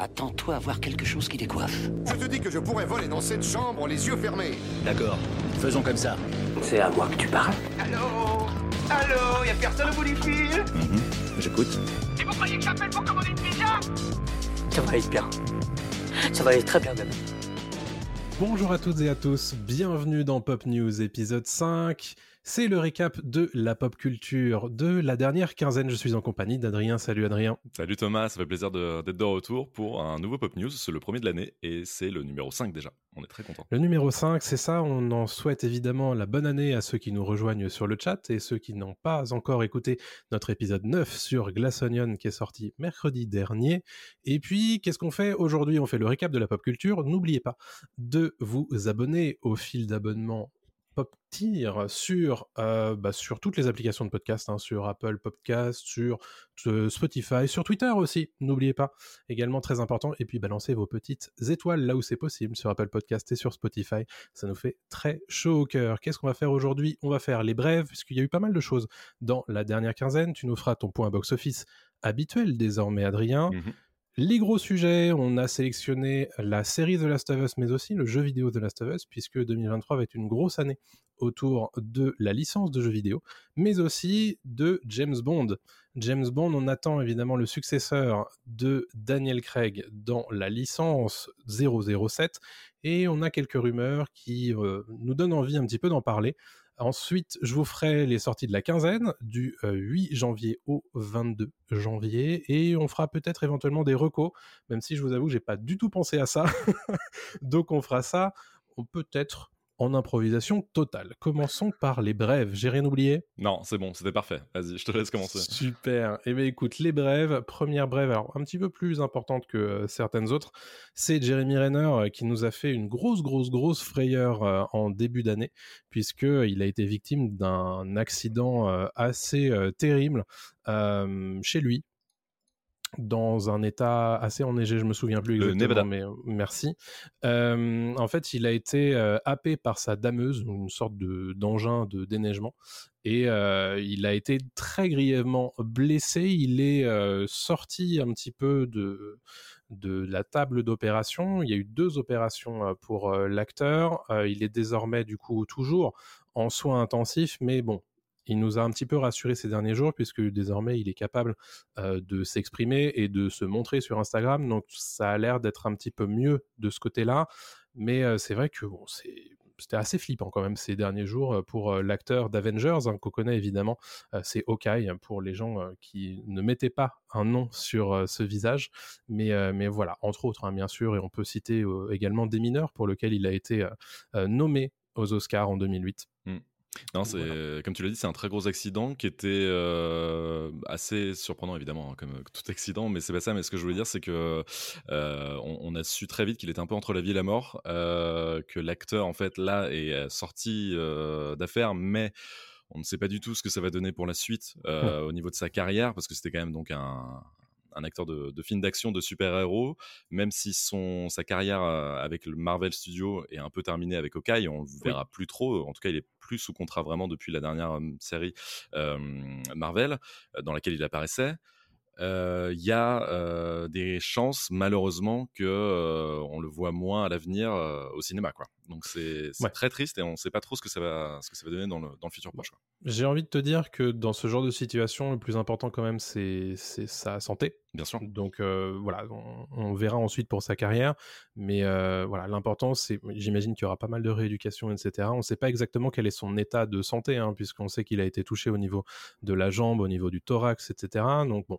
Attends-toi à voir quelque chose qui décoiffe. Je te dis que je pourrais voler dans cette chambre les yeux fermés. D'accord, faisons comme ça. C'est à moi que tu parles Allô Allô Y'a personne au bout du fil J'écoute. Et vous croyez que j'appelle pour commander une pizza? Ça va aller bien. Ça va aller très bien même. Bonjour à toutes et à tous, bienvenue dans Pop News épisode 5. C'est le récap de la pop culture de la dernière quinzaine. Je suis en compagnie d'Adrien. Salut Adrien. Salut Thomas, ça fait plaisir de- d'être de, retour pour un nouveau Pop News. C'est le premier de l'année et c'est le numéro 5 déjà. On est très content. Le numéro 5, c'est ça. On en souhaite évidemment la bonne année à ceux qui nous rejoignent sur le chat et ceux qui n'ont pas encore écouté notre épisode 9 sur Glass Onion qui est sorti mercredi dernier. Et puis, qu'est-ce qu'on fait aujourd'hui? On fait le récap de la pop culture. N'oubliez pas de vous abonner au fil d'abonnement Pop Tier sur, euh, bah, sur toutes les applications de podcast, hein, sur Apple Podcast, sur euh, Spotify, sur Twitter aussi, n'oubliez pas, également très important, et puis balancez vos petites étoiles là où c'est possible, sur Apple Podcast et sur Spotify, ça nous fait très chaud au cœur. Qu'est-ce qu'on va faire aujourd'hui? On va faire les brèves, puisqu'il y a eu pas mal de choses dans la dernière quinzaine, tu nous feras ton point box-office habituel désormais, Adrien. Mhm. Les gros sujets, on a sélectionné la série The Last of Us, mais aussi le jeu vidéo The Last of Us, puisque 2023 va être une grosse année autour de la licence de jeux vidéo, mais aussi de James Bond. James Bond, on attend évidemment le successeur de Daniel Craig dans la licence 007, et on a quelques rumeurs qui euh, nous donnent envie un petit peu d'en parler. Ensuite, je vous ferai les sorties de la quinzaine, du euh, 8 janvier au 22 janvier, et on fera peut-être éventuellement des recos, même si je vous avoue que j'ai pas du tout pensé à ça. Donc on fera ça, peut-être en improvisation totale. Commençons par les brèves. J'ai rien oublié? Non, c'est bon, c'était parfait. Vas-y, je te laisse commencer. Super. Eh bien, écoute, les brèves. Première brève, alors un petit peu plus importante que euh, certaines autres, c'est Jeremy Renner euh, qui nous a fait une grosse, grosse, grosse frayeur euh, en début d'année, puisqu'il a été victime d'un accident assez terrible chez lui dans un état assez enneigé, je me souviens plus exactement, Nevada. mais euh, merci. Euh, en fait, il a été euh, happé par sa dameuse, une sorte de d'engin de déneigement, et euh, il a été très grièvement blessé. Il est sorti un petit peu de de la table d'opération. Il y a eu deux opérations pour l'acteur. Il est désormais du coup toujours en soins intensifs, mais bon. Il nous a un petit peu rassuré ces derniers jours puisque désormais il est capable de s'exprimer et de se montrer sur Instagram. Donc ça a l'air d'être un petit peu mieux de ce côté-là. Mais c'est vrai que c'était assez flippant quand même ces derniers jours pour l'acteur d'Avengers hein, qu'on connaît évidemment. C'est Hawkeye pour les gens qui ne mettaient pas un nom sur ce visage. Mais, voilà, entre autres, hein, bien sûr, et on peut citer également Des mineurs pour lequel il a été nommé aux Oscars en 2008. Non, c'est Voilà. comme tu l'as dit, c'est un très gros accident qui était euh, assez surprenant évidemment, hein, comme euh, tout accident. Mais c'est pas ça. Mais ce que je voulais dire, c'est que euh, on, on a su très vite qu'il était un peu entre la vie et la mort, euh, que l'acteur en fait là est euh, sorti euh, d'affaires, mais on ne sait pas du tout ce que ça va donner pour la suite euh, au niveau de sa carrière, parce que c'était quand même donc un un acteur de, de film d'action de super-héros, même si son, sa carrière euh, avec le Marvel Studio est un peu terminée avec Hawkeye, on le verra plus trop. En tout cas, il est plus sous contrat vraiment depuis la dernière série euh, Marvel euh, dans laquelle il apparaissait. Euh, Il y a euh, des chances, malheureusement, que euh, on le voit moins à l'avenir au cinéma, quoi. Donc c'est Ouais. très triste et on ne sait pas trop ce que ça va, ce que ça va donner dans le, dans le futur proche. J'ai envie de te dire que dans ce genre de situation, le plus important quand même, c'est c'est sa santé. Bien sûr. Donc euh, voilà, on, on verra ensuite pour sa carrière. Mais euh, voilà, l'important, c'est, j'imagine qu'il y aura pas mal de rééducation, etc. On ne sait pas exactement quel est son état de santé, hein, puisqu'on sait qu'il a été touché au niveau de la jambe, au niveau du thorax, etc. Donc bon,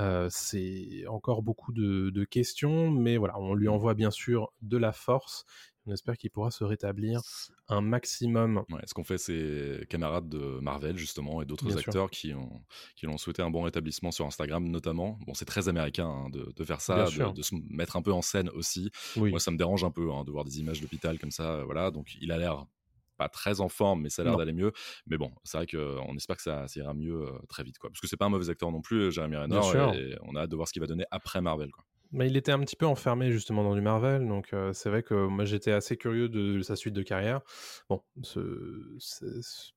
euh, c'est encore beaucoup de, de questions, mais voilà, on lui envoie bien sûr de la force. On espère qu'il pourra se rétablir un maximum. Ouais, ce qu'ont fait ses camarades de Marvel, justement, et d'autres sûr. acteurs qui ont, qui l'ont souhaité un bon rétablissement sur Instagram, notamment. Bon, c'est très américain hein, de, de faire ça, de, se mettre un peu en scène aussi. Oui, Moi, ça me dérange un peu hein, de voir des images d'hôpital comme ça. euh, Voilà, donc il a l'air pas très en forme, mais ça a l'air d'aller mieux. Mais bon, c'est vrai qu'on espère que ça, ça ira mieux euh, très vite, quoi. Parce que c'est pas un mauvais acteur non plus, Jeremy Renner, et, et on a hâte de voir ce qu'il va donner après Marvel, quoi. Mais il était un petit peu enfermé justement dans du Marvel, donc euh, c'est vrai que moi j'étais assez curieux de sa suite de carrière. Bon, ce, ce-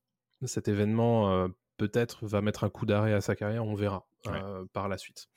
cet événement euh, peut-être va mettre un coup d'arrêt à sa carrière, on verra Ouais. euh, par la suite.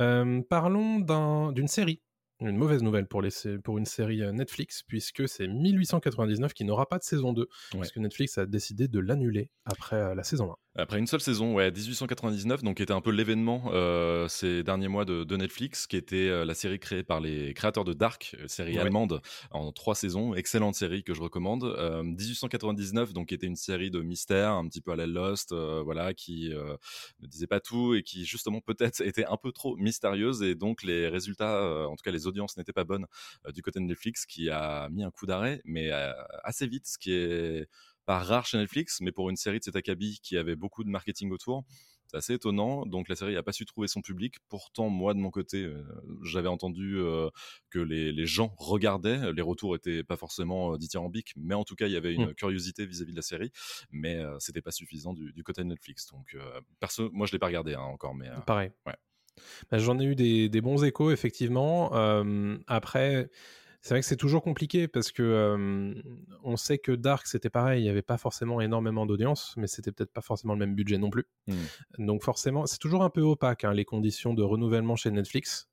Euh, parlons d'un- d'une série. Une mauvaise nouvelle pour, les, sé- pour une série Netflix, puisque c'est 1899 qui n'aura pas de saison 2, parce que Netflix a décidé de l'annuler après la saison 1. Après une seule saison, ouais, 1899, donc qui était un peu l'événement euh, ces derniers mois de, de Netflix, qui était euh, la série créée par les créateurs de Dark, euh, série Ouais. allemande en trois saisons, excellente série que je recommande. Euh, 1899, donc qui était une série de mystères, un petit peu à la Lost, voilà, qui ne disait pas tout et qui justement peut-être était un peu trop mystérieuse et donc les résultats, en tout cas les audiences n'étaient pas bonnes du côté de Netflix, qui a mis un coup d'arrêt, mais assez vite, ce qui est rare chez Netflix, mais pour une série de cet acabit qui avait beaucoup de marketing autour, c'est assez étonnant. Donc la série n'a pas su trouver son public. Pourtant, moi, de mon côté, euh, j'avais entendu euh, que les, les gens regardaient. Les retours étaient pas forcément euh, dithyrambiques, mais en tout cas, il y avait une Mm. curiosité vis-à-vis de la série. Mais euh, c'était pas suffisant du, du côté de Netflix. Donc, perso, moi, je l'ai pas regardé hein, encore, mais Pareil. ouais. Bah, J'en ai eu des, des bons échos, effectivement. Euh, après, c'est vrai que c'est toujours compliqué parce que euh, on sait que Dark, c'était pareil. Il n'y avait pas forcément énormément d'audience, mais c'était peut-être pas forcément le même budget non plus. Mm. Donc, forcément, c'est toujours un peu opaque, hein, les conditions de renouvellement chez Netflix.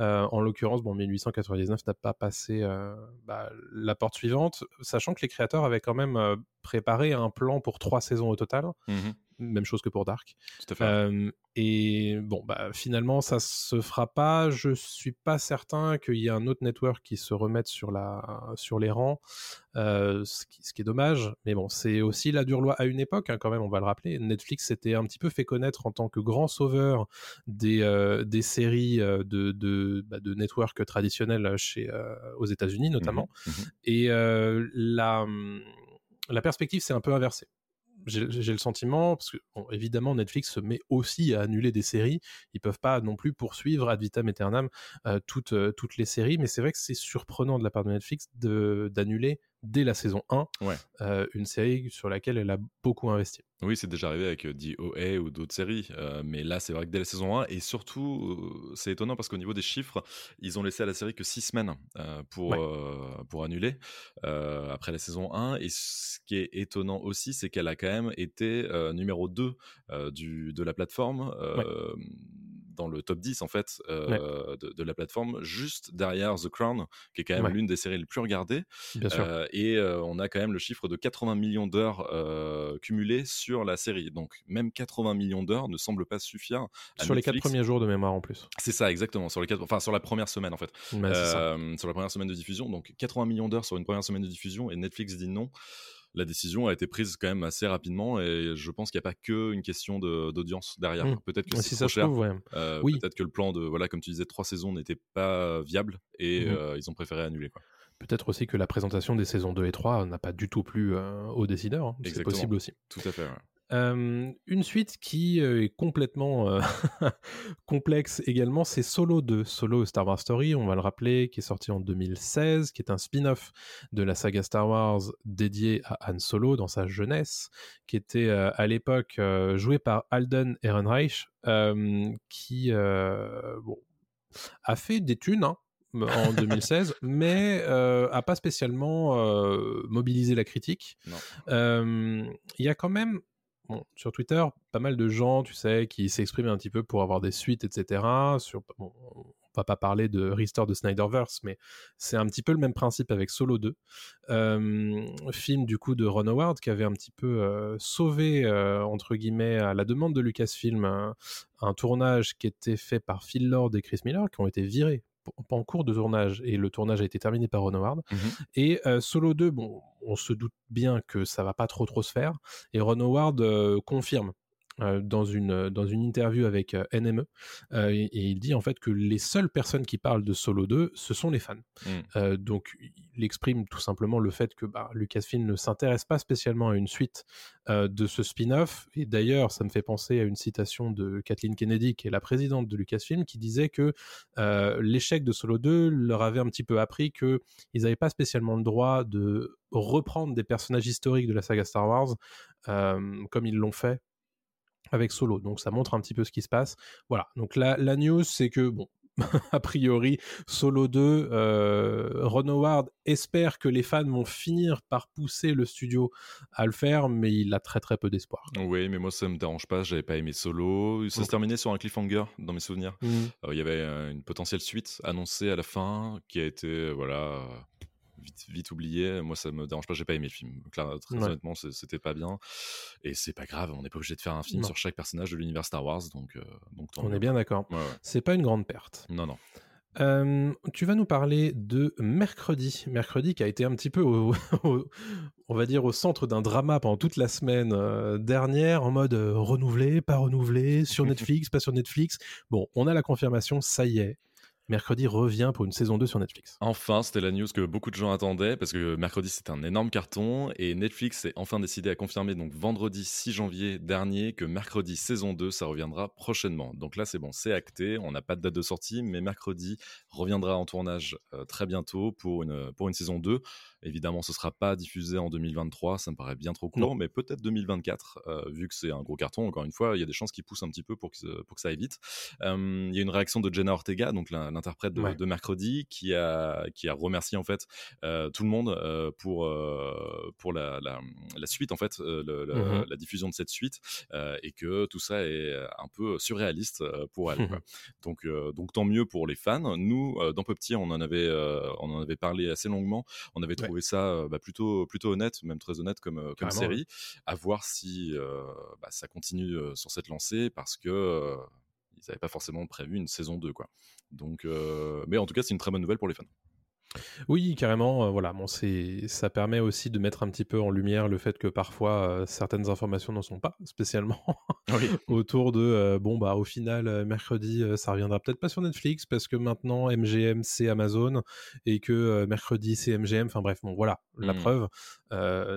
Euh, en l'occurrence, bon, 1899 n'a pas passé euh, bah, la porte suivante, sachant que les créateurs avaient quand même euh, préparé un plan pour trois saisons au total. Mhm. Même chose que pour Dark. tout à fait. Euh, et bon, bah, finalement, ça se fera pas. Je suis pas certain qu'il y ait un autre network qui se remette sur, la, sur les rangs, euh, ce, qui, ce qui est dommage. Mais bon, c'est aussi la dure loi à une époque, hein, quand même, on va le rappeler. Netflix s'était un petit peu fait connaître en tant que grand sauveur des, euh, des séries de, de, bah, de network traditionnels chez, aux États-Unis, notamment. Mhm. Mhm. Et la, la perspective s'est un peu inversée. J'ai le sentiment, parce que bon, évidemment Netflix se met aussi à annuler des séries, ils peuvent pas non plus poursuivre ad vitam aeternam euh, toutes, euh, toutes les séries, mais c'est vrai que c'est surprenant de la part de Netflix de- d'annuler dès la saison 1 Ouais. euh, une série sur laquelle elle a beaucoup investi. Oui, c'est déjà arrivé avec euh, DOA ou d'autres séries, euh, mais là, c'est vrai que dès la saison 1, et surtout, euh, c'est étonnant parce qu'au niveau des chiffres, ils ont laissé à la série que 6 semaines euh, pour, Ouais. euh, pour annuler euh, après la saison 1. Et ce qui est étonnant aussi, c'est qu'elle a quand même été euh, numéro 2 euh, du, de la plateforme. euh, Dans le top 10 en fait euh, de, de la plateforme, juste derrière The Crown, qui est quand même Ouais. l'une des séries les plus regardées. Bien sûr. Euh, et euh, on a quand même le chiffre de 80 millions d'heures cumulées sur la série. Donc même 80 millions d'heures ne semble pas suffire. à sur les quatre premiers jours de mémoire en plus. C'est ça, exactement. Sur les quatre, enfin sur la première semaine en fait. Sur la première semaine de diffusion. Donc 80 millions d'heures sur une première semaine de diffusion et Netflix dit non. La décision a été prise quand même assez rapidement et je pense qu'il n'y a pas que une question de- d'audience derrière. Mm. Peut-être que Si c'est cher. trouve, ouais. Euh, Oui. Peut-être que le plan de voilà comme tu disais trois saisons n'était pas viable et Mhm. euh, ils ont préféré annuler quoi. Peut-être aussi que la présentation des saisons 2 et 3 n'a pas du tout plu euh, aux décideurs. hein. C'est possible aussi. Tout à fait. ouais. Euh, une suite qui est complètement euh, complexe également, c'est Solo 2, Solo Star Wars Story, on va le rappeler, qui est sorti en 2016, qui est un spin-off de la saga Star Wars dédié à Han Solo dans sa jeunesse, qui était euh, à l'époque joué par Alden Ehrenreich, qui bon, a fait des thunes. hein, en 2016, mais euh, a pas spécialement euh, mobilisé la critique. Euh, Il y a quand même sur Twitter, pas mal de gens, tu sais, qui s'expriment un petit peu pour avoir des suites, etc. Sur, bon, on va pas parler de Restore de Snyderverse, mais c'est un petit peu le même principe avec Solo 2. Euh, film du coup de Ron Howard qui avait un petit peu euh, sauvé, euh, entre guillemets, à la demande de Lucasfilm, un tournage qui était fait par Phil Lord et Chris Miller, qui ont été virés en cours de tournage, et le tournage a été terminé par Ron Howard. Mhm. Et euh, Solo 2, bon, on se doute bien que ça va pas trop trop se faire. Et Ron Howard euh, confirme dans, une, dans une interview avec euh, NME, euh, et, et il dit en fait que les seules personnes qui parlent de Solo 2, ce sont les fans. Mm. Euh, donc il exprime tout simplement le fait que bah, Lucasfilm ne s'intéresse pas spécialement à une suite euh, de ce spin-off. Et d'ailleurs, ça me fait penser à une citation de Kathleen Kennedy, qui est la présidente de Lucasfilm, qui disait que euh, l'échec de Solo 2 leur avait un petit peu appris qu'ils n'avaient pas spécialement le droit de reprendre des personnages historiques de la saga Star Wars euh, comme ils l'ont fait avec Solo. Donc ça montre un petit peu ce qui se passe. Voilà. Donc la, la news, c'est que bon, a priori, Solo 2, euh, Ron Howard espère que les fans vont finir par pousser le studio à le faire, mais il a très très peu d'espoir. Oui, mais moi ça me dérange pas, j'avais pas aimé Solo. Ça se terminait sur un cliffhanger dans mes souvenirs. Mmh. Euh, Il y avait euh, une potentielle suite annoncée à la fin qui a été voilà vite, vite oubliée. Moi ça me dérange pas, j'ai pas aimé le film. Claire, très Ouais. honnêtement, c'était pas bien. Et c'est pas grave, on n'est pas obligé de faire un film Non. sur chaque personnage de l'univers Star Wars, donc, euh, donc On est bien d'accord. Ouais, ouais. C'est pas une grande perte. Non, non. Euh, tu vas nous parler de mercredi. Mercredi qui a été un petit peu, au, au- on va dire, au centre d'un drama pendant toute la semaine euh, dernière, en mode euh, renouvelé, pas renouvelé, sur Netflix, pas sur Netflix. Bon, on a la confirmation, ça y est. Mercredi revient pour une saison 2 sur Netflix. Enfin, c'était la news que beaucoup de gens attendaient parce que mercredi c'était un énorme carton et Netflix est enfin décidé à confirmer donc vendredi 6 janvier dernier que mercredi saison 2 ça reviendra prochainement. Donc là c'est bon, c'est acté, on n'a pas de date de sortie mais mercredi reviendra en tournage euh, très bientôt pour une pour une saison 2. Évidemment, ce sera pas diffusé en 2023, ça me paraît bien trop court, Non. mais peut-être 2024 euh, vu que c'est un gros carton. Encore une fois, il y a des chances qu'il pousse un petit peu pour que pour que ça aille vite. Euh, Il y a une réaction de Jenna Ortega, donc la- l'interprète de, Ouais. de mercredi, qui a, qui a remercié en fait euh, tout le monde euh, pour, euh, pour la, la, la suite, en fait, Mhm. la diffusion de cette suite, et que tout ça est un peu surréaliste pour elle. quoi. Donc, donc tant mieux pour les fans. Nous, dans Petit, on en avait, on en avait parlé assez longuement. On avait Ouais. trouvé ça bah, plutôt, plutôt honnête, même très honnête comme, comme série. À voir si bah, ça continue sur cette lancée, parce que ils n'avaient pas forcément prévu une saison 2, quoi. Donc, euh, mais en tout cas, c'est une très bonne nouvelle pour les fans. Oui, carrément. euh, voilà, bon, c'est, ça permet aussi de mettre un petit peu en lumière le fait que parfois euh, certaines informations n'en sont pas spécialement autour de euh, bon bah au final mercredi ça reviendra peut-être pas sur Netflix parce que maintenant MGM c'est Amazon et que mercredi c'est MGM. Enfin bref, bon voilà la Mhm. preuve.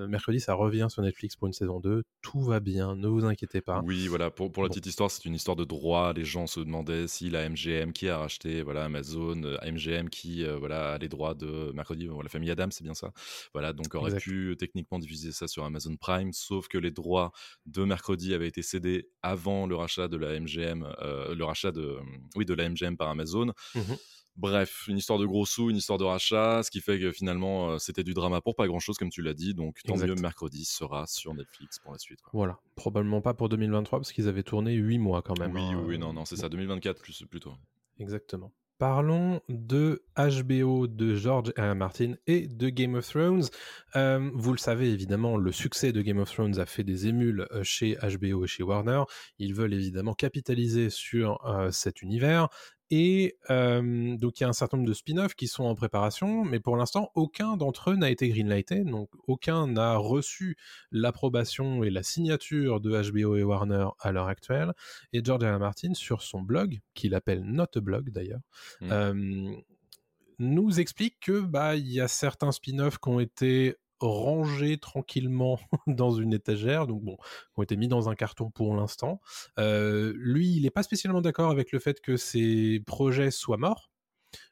Mercredi ça revient sur Netflix pour une saison 2. Tout va bien, ne vous inquiétez pas. Oui, voilà, pour, pour la Bon. petite histoire, c'est une histoire de droit. Les gens se demandaient si la MGM qui a racheté voilà, Amazon, MGM qui voilà, a les droits de mercredi, euh, la famille Adam, c'est bien ça. Voilà, donc aurait Exact. pu euh, techniquement diffuser ça sur Amazon Prime, sauf que les droits de mercredi avaient été cédés avant le rachat de la MGM, euh, le rachat de, oui, de la MGM par Amazon. Mhm. Bref, une histoire de gros sous, une histoire de rachat, ce qui fait que finalement euh, c'était du drama pour pas grand chose, comme tu l'as dit. Donc tant Exact. mieux, mercredi sera sur Netflix pour la suite. quoi. Voilà, probablement pas pour 2023 parce qu'ils avaient tourné 8 mois quand même. Oui, hein. oui, oui, non, non, c'est ça, 2024 plus, plutôt. Exactement. Parlons de HBO, de George R. Martin et de Game of Thrones. Euh, vous le savez évidemment, le succès de Game of Thrones a fait des émules euh, chez HBO et chez Warner. Ils veulent évidemment capitaliser sur euh, cet univers. Et euh, donc il y a un certain nombre de spin-offs qui sont en préparation, mais pour l'instant aucun d'entre eux n'a été greenlighté, donc aucun n'a reçu l'approbation et la signature de HBO et Warner à l'heure actuelle. Et George R. Martin, sur son blog, qu'il appelle Not a Blog d'ailleurs, Mm. euh, nous explique que bah il y a certains spin-offs qui ont été rangés tranquillement dans une étagère, donc bon, qui ont été mis dans un carton pour l'instant. Euh, lui, il n'est pas spécialement d'accord avec le fait que ces projets soient morts.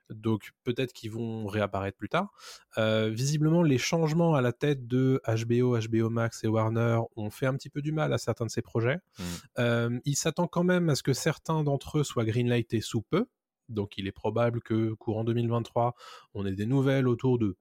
Donc peut-être qu'ils vont réapparaître plus tard. Euh, visiblement, les changements à la tête de HBO, HBO Max et Warner ont fait un petit peu du mal à certains de ces projets. Mm. Euh, il s'attend quand même à ce que certains d'entre eux soient greenlightés sous peu. Donc il est probable que courant 2023, on ait des nouvelles autour de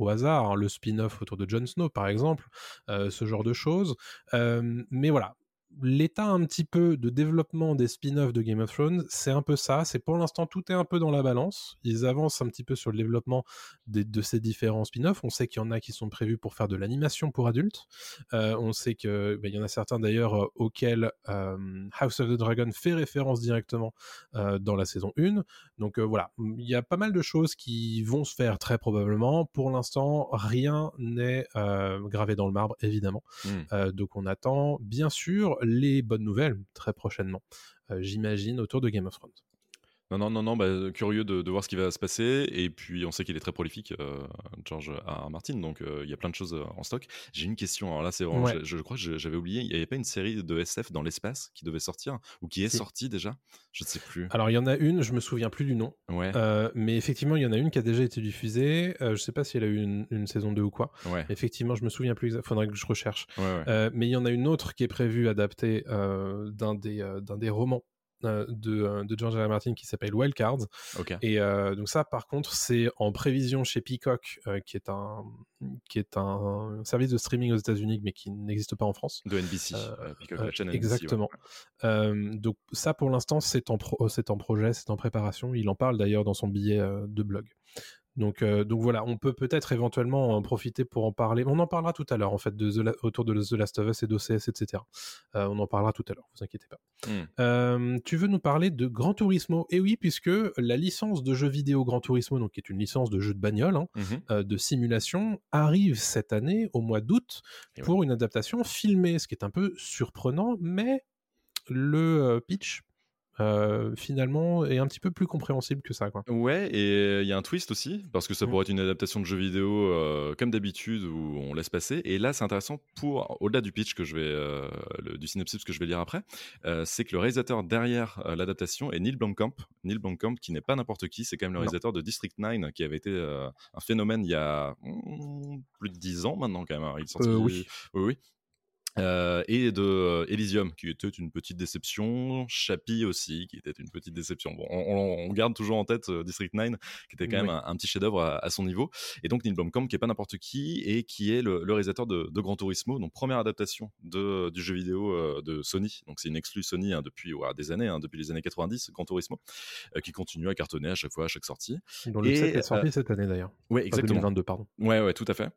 au hasard, hein, le spin-off autour de Jon Snow par exemple, euh, ce genre de choses. Euh, mais voilà, l'état un petit peu de développement des spin-offs de Game of Thrones, c'est un peu ça. C'est pour l'instant tout est un peu dans la balance. Ils avancent un petit peu sur le développement des- de ces différents spin-offs. On sait qu'il y en a qui sont prévus pour faire de l'animation pour adultes. Euh, on sait que ben, il y en a certains d'ailleurs euh, auxquels euh, House of the Dragon fait référence directement euh, dans la saison 1. Donc voilà, il y a pas mal de choses qui vont se faire très probablement. Pour l'instant, rien n'est gravé dans le marbre, évidemment. Mm. Euh, donc on attend bien sûr les bonnes nouvelles très prochainement, euh, j'imagine, autour de Game of Thrones. Non, non, non, non, bah, curieux de, de voir ce qui va se passer. Et puis, on sait qu'il est très prolifique, euh, George R. R. Martin, donc euh, il y a plein de choses euh, en stock. J'ai une question, alors là, c'est vraiment, Ouais. je, je crois que j'avais oublié, il n'y avait pas une série de SF dans l'espace qui devait sortir, ou qui est sortie déjà? Je ne sais plus. Alors il y en a une, je me souviens plus du nom, Ouais, euh, mais effectivement il y en a une qui a déjà été diffusée. Euh, je sais pas si elle a eu une, une saison 2 ou quoi. ouais, Effectivement, je me souviens plus. exact- Faudrait que je recherche. Euh, mais il y en a une autre qui est prévue adaptée euh, d'un des, euh, romans euh, de, euh, de George R. R. Martin qui s'appelle Wildcards. Et euh, donc ça, par contre, c'est en prévision chez Peacock, euh, qui est un qui est un service de streaming aux États-Unis, mais qui n'existe pas en France. De NBC. Euh, euh, Peacock, euh, la chaîne NBC, ouais. exactement. Euh, donc ça, pour l'instant, c'est en, pro- en projet, c'est en préparation. Il en parle d'ailleurs dans son billet euh, de blog. Donc, euh, donc voilà, on peut peut-être éventuellement en profiter pour en parler. On en parlera tout à l'heure, en fait, de The La- autour de The Last of Us et d'OCS, etc. Euh, on en parlera tout à l'heure, vous inquiétez pas. Hmm. Euh, tu veux nous parler de Gran Turismo? Et oui, puisque la licence de jeu vidéo Gran Turismo, donc qui est une licence de jeu de bagnole, hein, euh, de simulation, arrive cette année, au mois d'août, pour une adaptation filmée, ce qui est un peu surprenant, mais le pitch, euh, finalement, est un petit peu plus compréhensible que ça. Quoi. Ouais, et il y a un twist aussi, parce que ça Mm. pourrait être une adaptation de jeu vidéo euh, comme d'habitude où on laisse passer. Et là, c'est intéressant pour, au-delà du pitch que je vais, euh, le- du synopsis que je vais lire après, euh, c'est que le réalisateur derrière l'adaptation est Neil Blomkamp. Neil Blomkamp, qui n'est pas n'importe qui, c'est quand même le Non. réalisateur de District 9, qui avait été un phénomène il y a mm, plus de 10 ans maintenant, quand même. Il est sorti- Euh, oui. oui, oui. Euh, et de euh, Elysium, qui était une petite déception, Chappie aussi, qui était une petite déception. Bon, on, garde toujours en tête euh, District 9, qui était quand même Oui. un, un petit chef-d'œuvre à, à son niveau. Et donc Neil Blomkamp, qui est pas n'importe qui, et qui est le, le réalisateur de, de Gran Turismo, donc première adaptation de, du jeu vidéo de Sony. Donc c'est une exclue Sony hein, depuis ouais, des années, hein, depuis les années 90, Gran Turismo, qui continue à cartonner à chaque fois, à chaque sortie. Dont le Et, 7 est sorti cette année d'ailleurs. Enfin, exactement. 2022, pardon. Ouais, ouais, tout à fait.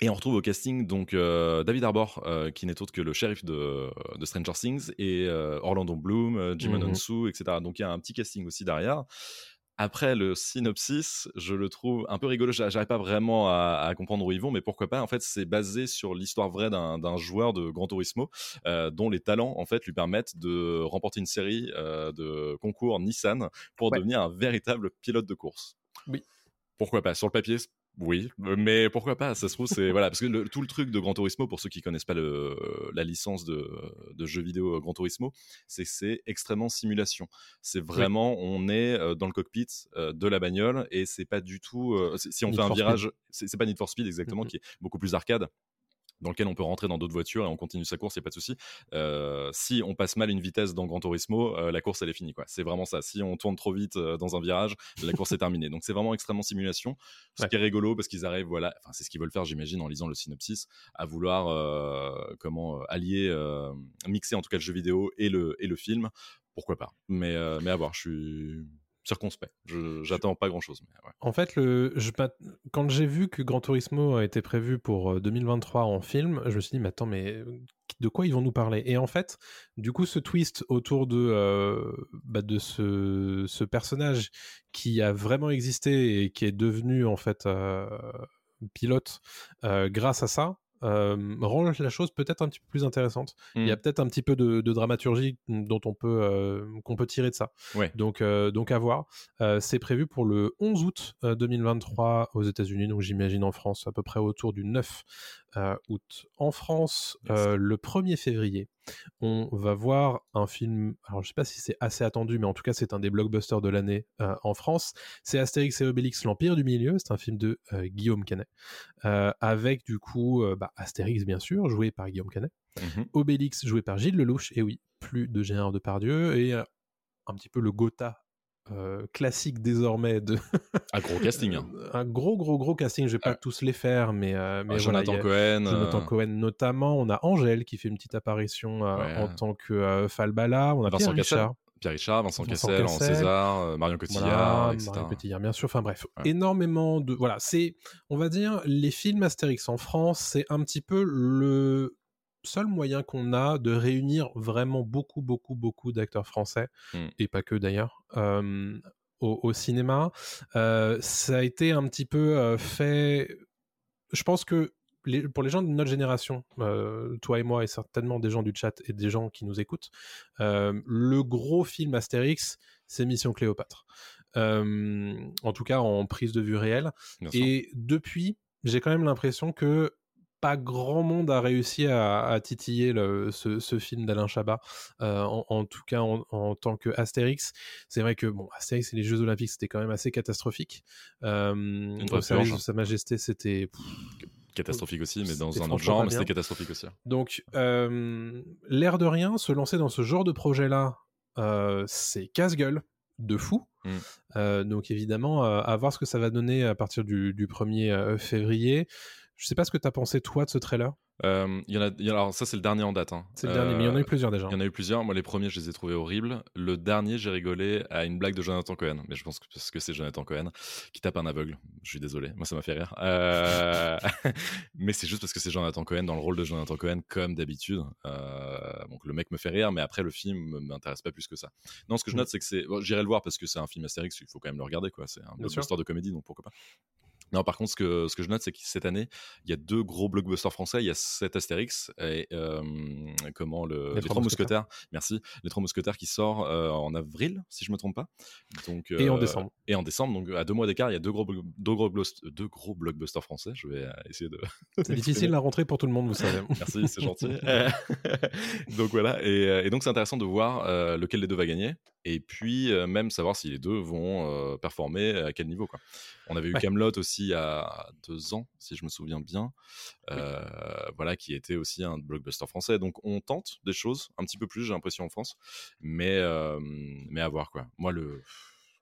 Et on retrouve au casting donc euh, David Arbor, euh, qui n'est autre que le shérif de, de Stranger Things, et euh, Orlando Bloom, euh, Jim. Ononsu, etc. Donc il y a un petit casting aussi derrière. Après le synopsis, je le trouve un peu rigolo. J'a- J'arrive pas vraiment à, à comprendre où ils vont, mais pourquoi pas En fait, c'est basé sur l'histoire vraie d'un joueur de Gran Turismo euh, dont les talents en fait lui permettent de remporter une série euh, de concours Nissan pour Ouais. devenir un véritable pilote de course. Oui. Pourquoi pas Sur le papier, oui, euh, mais pourquoi pas Ça se trouve, c'est voilà, parce que le- tout le truc de Gran Turismo, pour ceux qui connaissent pas le, la licence de, de jeux vidéo euh, Gran Turismo, c'est que c'est extrêmement simulation. C'est vraiment, on est euh, dans le cockpit de la bagnole et c'est pas du tout. si on Need fait un virage, c'est pas Need for Speed exactement, qui est beaucoup plus arcade dans lequel on peut rentrer dans d'autres voitures et on continue sa course, il n'y a pas de souci. Euh, si on passe mal une vitesse dans Gran Turismo, euh, la course elle est finie. quoi. C'est vraiment ça. Si on tourne trop vite euh, dans un virage, la course est terminée. Donc c'est vraiment extrêmement simulation. Ce Ouais. qui est rigolo parce qu'ils arrivent, voilà, enfin c'est ce qu'ils veulent faire, j'imagine, en lisant le synopsis, à vouloir comment allier, mixer en tout cas le jeu vidéo et le, et le film. Pourquoi pas Mais, mais à voir, je suis circonspect. J'attends pas grand chose. Mais ouais. En fait, le, je, quand j'ai vu que Gran Turismo a été prévu pour euh, 2023 en film, je me suis dit, mais attends, mais euh, de quoi ils vont nous parler? Et en fait, du coup, ce twist autour de, euh, bah, de ce, ce personnage qui a vraiment existé et qui est devenu en fait euh, pilote euh, grâce à ça. Euh, rend la chose peut-être un petit peu plus intéressante. Il y a Mm. peut-être un petit peu de, de dramaturgie dont on peut euh, qu'on peut tirer de ça. Ouais. Donc euh, donc à voir. Euh, c'est prévu pour le 11 août euh, 2023 aux États-Unis, donc j'imagine en France à peu près autour du 9 euh, août. En France, Yes. euh, le 1er février, on va voir un film. Alors je sais pas si c'est assez attendu, mais en tout cas c'est un des blockbusters de l'année euh, en France. C'est Astérix et Obélix, l'Empire du Milieu. C'est un film de euh, Guillaume Canet, euh, avec du coup bah, Astérix bien sûr, joué par Guillaume Canet. Mhm. Obélix joué par Gilles Lelouch, et oui, plus de Gérard Depardieu, et un petit peu le Gotha euh, classique désormais de Ah, gros casting. hein. un gros gros gros casting. Je vais pas Ah. tous les faire, mais, euh, mais Ah, voilà, Jonathan a Cohen. Jonathan euh, Cohen notamment. On a Angèle qui fait une petite apparition euh, Ouais. en tant que Falbala. On a Vincent Pierre Cassel. Richard. Pierre Richard, Vincent, Vincent Cassel, en. César, Marion Cotillard, Voilà, etc. Marion Cotillard, bien sûr. Enfin bref, Ouais. énormément de. Voilà, c'est, on va dire, les films Astérix en France, c'est un petit peu le seul moyen qu'on a de réunir vraiment beaucoup, beaucoup, beaucoup d'acteurs français, Mm. et pas que d'ailleurs, euh, au, au cinéma. Euh, ça a été un petit peu euh, fait. Je pense que les- pour les gens de notre génération, euh, toi et moi, et certainement des gens du chat et des gens qui nous écoutent, euh, le gros film Astérix, c'est Mission Cléopâtre. Euh, en tout cas, en prise de vue réelle. Bien sûr. Et depuis, j'ai quand même l'impression que pas grand monde a réussi à, à titiller le- ce, ce film d'Alain Chabat, euh, en, en tout cas en, en tant que Astérix. C'est vrai que bon, Astérix et les Jeux Olympiques, c'était quand même assez catastrophique. Euh, vraie au service purge. de Sa Majesté, c'était Catastrophique aussi, mais dans un autre genre, mais c'était catastrophique aussi. donc, euh, l'air de rien, se lancer dans ce genre de projet-là euh, c'est casse-gueule de fou. Mm. Euh, donc évidemment, à voir ce que ça va donner à partir du, du 1er euh, février. Je sais pas ce que tu as pensé toi de ce trailer. Euh, y en a, alors ça c'est le dernier en date. hein. C'est le dernier, mais il y en a eu Euh, plusieurs déjà. Il y en a eu plusieurs. Moi, les premiers, je les ai trouvés horribles. Le dernier, j'ai rigolé à une blague de Jonathan Cohen. Mais je pense que parce que c'est Jonathan Cohen qui tape un aveugle. Je suis désolé. Moi, ça m'a fait rire. Euh, mais c'est juste parce que c'est Jonathan Cohen dans le rôle de Jonathan Cohen, comme d'habitude. Euh, Donc, le mec me fait rire, mais après, le film m'intéresse pas plus que ça. Non, ce que je Mm. note, c'est que c'est. bon, J'irai le voir parce que c'est un film Astérix. Il faut quand même le regarder, quoi. C'est un blockbuster de comédie, donc pourquoi pas. Non, par contre, ce que, ce que je note, c'est que cette année, il y a deux gros blockbusters français. Il y a cet Astérix et euh, comment le, les, Trois Mousquetaires. Merci, les Trois Mousquetaires qui sort euh, en avril, si je me trompe pas. Donc, Et en euh, décembre. Et en décembre, donc à deux mois d'écart, il y a deux gros, deux gros, deux gros blockbusters français. Je vais essayer de. C'est difficile la rentrée pour tout le monde, vous savez. Merci, c'est gentil. Donc voilà, et, et donc c'est intéressant de voir lequel des deux va gagner, et puis euh, même savoir si les deux vont euh, performer à quel niveau. Quoi. On avait eu Ouais. Camelot aussi a deux ans, si je me souviens bien, euh, voilà, qui était aussi un blockbuster français. Donc on tente des choses un petit peu plus, j'ai l'impression en France, mais mais à voir quoi. Moi le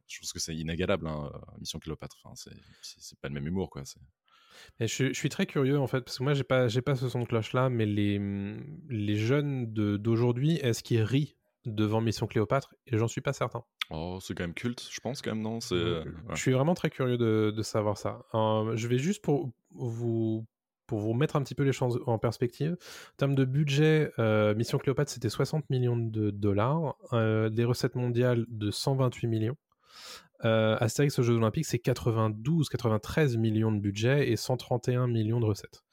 je pense que c'est inégalable, hein, Mission Cléopâtre. Enfin, c'est- pas le même humour, quoi. Et je, je suis très curieux en fait, parce que moi j'ai pas, j'ai pas ce son de cloche là, mais les, les jeunes de- d'aujourd'hui, est-ce qu'ils rient? Devant Mission Cléopâtre Et j'en suis pas certain. Oh, c'est quand même culte, je pense, quand même, non? C'est. Euh, ouais. Je suis vraiment très curieux de, de savoir ça. Euh, je vais juste pour vous pour vous mettre un petit peu les choses en perspective. En termes de budget, euh, Mission Cléopâtre c'était 60 millions de dollars, euh, des recettes mondiales de 128 millions. Euh, Astérix aux Jeux Olympiques, c'est 92, 93 millions de budget et 131 millions de recettes.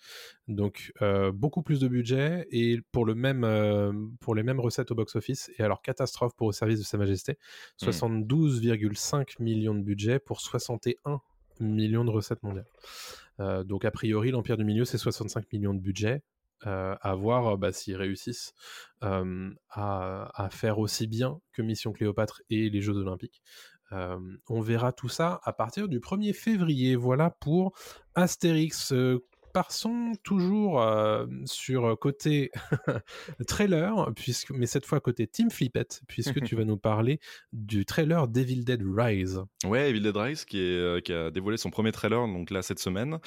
Donc euh, beaucoup plus de budget et pour le même euh, pour les mêmes recettes au box-office. Et alors catastrophe pour au service de Sa Majesté, 72,5 millions de budget pour 61 millions de recettes mondiales. Euh, donc a priori l'Empire du Milieu c'est 65 millions de budget. Euh, à voir bah, s'ils réussissent euh, à, à faire aussi bien que Mission Cléopâtre et les Jeux Olympiques. Euh, on verra tout ça à partir du 1er février. Voilà pour Astérix. Passons toujours euh, sur côté trailer, puisque, mais cette fois côté Team Flippette, puisque tu vas nous parler du trailer Devil Dead Rise. Ouais, Evil Dead Rise qui, est, euh, qui a dévoilé son premier trailer donc là cette semaine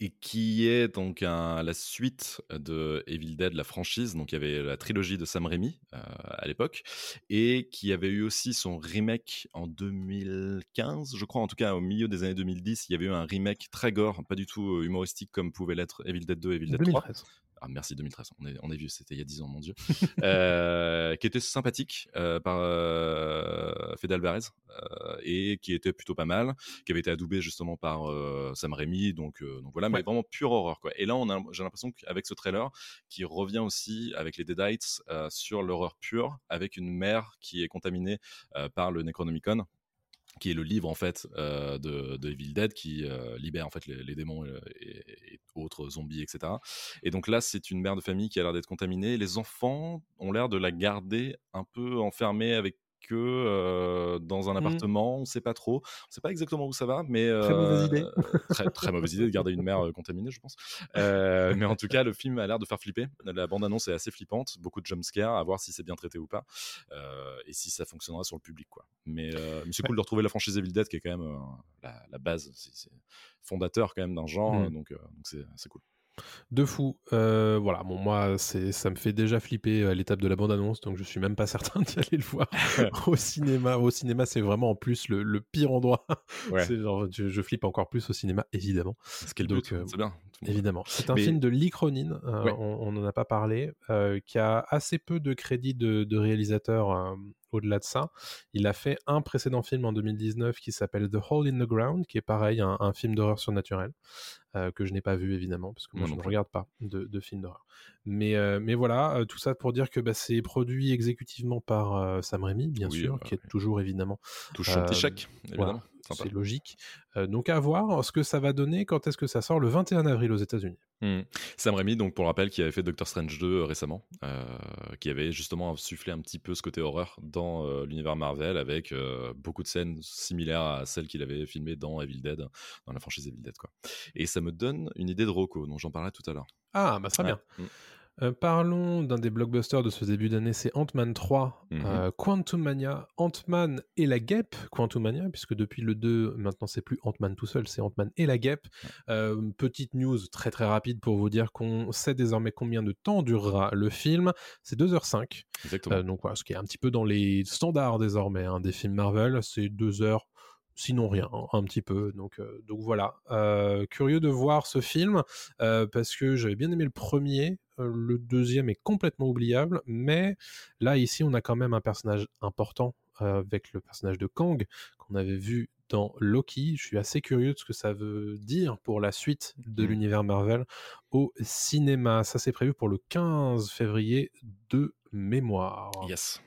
et qui est donc un- la suite de Evil Dead, la franchise. Donc il y avait la trilogie de Sam Raimi euh, à l'époque et qui avait eu aussi son remake en 2015, je crois en tout cas au milieu des années 2010. Il y avait eu un remake très gore, pas du tout humoristique comme pouvait l'être Evil Dead 2 et Evil Dead 3. 2013. Ah, merci 2013, on est, on est vieux, c'était il y a 10 ans, mon dieu. Euh, qui était sympathique euh, par euh, Fede Alvarez euh, et qui était plutôt pas mal, qui avait été adoubé justement par euh, Sam Raimi, donc, donc voilà, mais Ouais. vraiment pure horreur. Quoi. Et là, on a, j'ai l'impression qu'avec ce trailer, qui revient aussi avec les Deadites sur l'horreur pure, avec une mère qui est contaminée par le Necronomicon qui est le livre en fait euh, de, Evil Dead qui euh, libère en fait les, démons et- et autres zombies etc. Et donc là c'est une mère de famille qui a l'air d'être contaminée. Les enfants ont l'air de la garder un peu enfermée avec euh, dans un Mhm. appartement. On sait pas trop, on sait pas exactement où ça va, mais Très mauvaise idée. très très mauvaise idée de garder une mère contaminée, je pense. Euh, mais en tout cas le film a l'air de faire flipper. La bande annonce est assez flippante, beaucoup de jumpscares, à voir si c'est bien traité ou pas et si ça fonctionnera sur le public quoi. Mais, mais c'est cool de retrouver la franchise Evil Dead qui est quand même la, la base, c'est fondateur quand même d'un genre, Mm. euh, donc c'est cool. De fou. Euh, voilà, bon, moi, c'est, ça me fait déjà flipper à l'étape de la bande-annonce, donc je suis même pas certain d'y aller le voir au cinéma. Au cinéma, c'est vraiment en plus le, le pire endroit. Ouais. C'est genre, je, je flippe encore plus au cinéma, évidemment. Ce Donc, euh, c'est bien. Évidemment. C'est un Mais- film de Lee Cronin, euh, Ouais. on n'en a pas parlé, euh, qui a assez peu de crédits de, de réalisateur euh, au-delà de ça. Il a fait un précédent film en 2019 qui s'appelle The Hole in the Ground, qui est pareil, un, un film d'horreur surnaturelle, euh, que je n'ai pas vu évidemment, parce que moi je ne regarde pas de, de films d'horreur. Mais, euh, mais voilà, euh, tout ça pour dire que bah, c'est produit exécutivement par Sam Raimi, bien Oui, sûr, bah qui est oui. toujours évidemment Touche petit euh, chèque, évidemment. voilà, c'est logique. Donc à voir ce que ça va donner quand est-ce que ça sort le 21 avril aux États-Unis. Hmm. Sam Raimi, donc pour rappel, qui avait fait Doctor Strange 2 euh, récemment, qui avait justement insufflé un petit peu ce côté horreur dans l'univers Marvel avec beaucoup de scènes similaires à celles qu'il avait filmées dans Evil Dead, dans la franchise Evil Dead. Quoi. Et ça me donne une idée de Rocco, dont j'en parlais tout à l'heure. Ah, bah très Ouais. bien. Euh, parlons d'un des blockbusters de ce début d'année, c'est Ant-Man 3, Mhm. euh, Quantum Mania, Ant-Man et la guêpe, Quantum Mania, puisque depuis le 2, maintenant c'est plus Ant-Man tout seul, c'est Ant-Man et la guêpe. Euh, petite news très très rapide pour vous dire qu'on sait désormais combien de temps durera le film, c'est 2h05. Exactement. Donc voilà, ce qui est un petit peu dans les standards désormais hein, des films Marvel, c'est 2 heures sinon rien, un petit peu. Donc, euh, donc voilà, Euh, curieux de voir ce film euh, parce que j'avais bien aimé le premier, le deuxième est complètement oubliable, mais là ici on a quand même un personnage important avec le personnage de Kang qu'on avait vu dans Loki. Je suis assez curieux de ce que ça veut dire pour la suite de Mhm. l'univers Marvel au cinéma. Ça c'est prévu pour le 15 février de mémoire. Yes.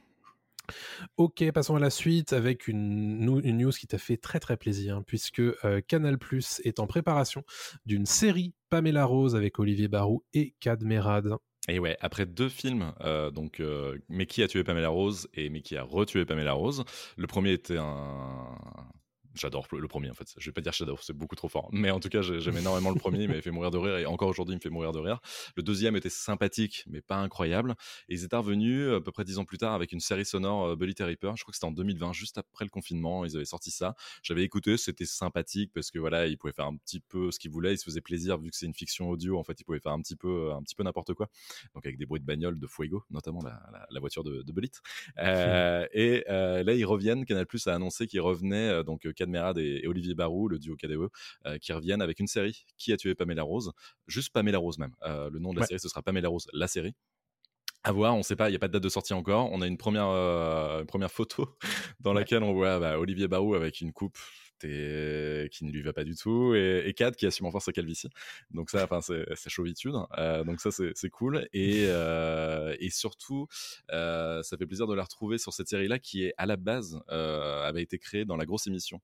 Ok, passons à la suite avec une, news qui t'a fait très très plaisir, hein, puisque euh, Canal Plus est en préparation d'une série Pamela Rose avec Olivier Barou et Kad Merad. Et ouais, après deux films, euh, donc euh, Mais qui a tué Pamela Rose et Mais qui a retué Pamela Rose. Le premier était un. J'adore le premier en fait. Je vais pas dire j'adore, c'est beaucoup trop fort. Mais en tout cas, j'ai- j'aime énormément le premier. Il m'avait fait mourir de rire et encore aujourd'hui, il me fait mourir de rire. Le deuxième était sympathique, mais pas incroyable. Et ils étaient revenus à peu près dix ans plus tard avec une série sonore euh, Bully Reaper. Je crois que c'était en 2020, juste après le confinement. Ils avaient sorti ça. J'avais écouté, c'était sympathique parce que voilà, ils pouvaient faire un petit peu ce qu'ils voulaient. Ils se faisaient plaisir vu que c'est une fiction audio. En fait, ils pouvaient faire un petit peu, un petit peu n'importe quoi. Donc avec des bruits de bagnole, de Fuego, notamment la, la- la voiture de, de Bullitt. Euh, et euh, là, ils reviennent. Canal Plus a annoncé qu'ils revenaient, euh, donc Kad Merad et, et Olivier Barou, le duo KDE, euh, qui reviennent avec une série. Qui a tué Pamela Rose? Juste Pamela Rose même. Euh, le nom de la Ouais. série, ce sera Pamela Rose, la série. À voir, on sait pas, il n'y a pas de date de sortie encore. On a une première, euh, une première photo dans Ouais. laquelle on voit bah, Olivier Barou avec une coupe et- qui ne lui va pas du tout et, et Kat qui assume enfin sa calvitie. Donc ça, enfin, c'est c'est chauvitude. Euh, donc ça, c'est cool. Et, euh, et surtout, euh, ça fait plaisir de la retrouver sur cette série-là qui est à la base euh, avait été créée dans la grosse émission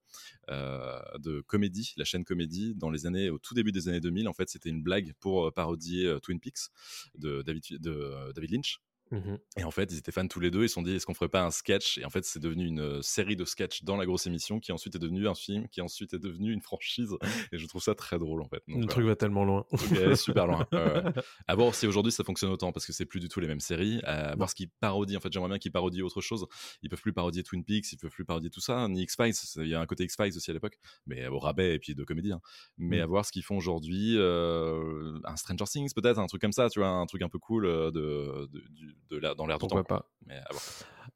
euh, de comédie, la chaîne comédie, dans les années, au tout début des années 2000. En fait, c'était une blague pour euh, parodier euh, Twin Peaks de David, de euh, David Lynch. Mhm. Et en fait, ils étaient fans tous les deux. Ils se sont dit, est-ce qu'on ferait pas un sketch? Et en fait, c'est devenu une euh, série de sketchs dans la grosse émission qui ensuite est devenu un film, qui ensuite est devenu une franchise. Et je trouve ça très drôle, en fait. Donc, Le truc va tellement loin. Est super loin. Ouais. À voir si aujourd'hui ça fonctionne autant parce que c'est plus du tout les mêmes séries. À voir ce qu'ils parodient. En fait, j'aimerais bien qu'ils parodient autre chose. Ils peuvent plus parodier Twin Peaks, ils peuvent plus parodier tout ça, ni X-Files. Il y a un côté X-Files aussi à l'époque, mais au rabais et puis de comédie. hein. Mais Mm. à voir ce qu'ils font aujourd'hui. euh, un Stranger Things peut-être, un truc comme ça, tu vois, un truc un peu cool euh, de, de, du- de dans l'air du temps. Pourquoi quoi. pas Mais à voir.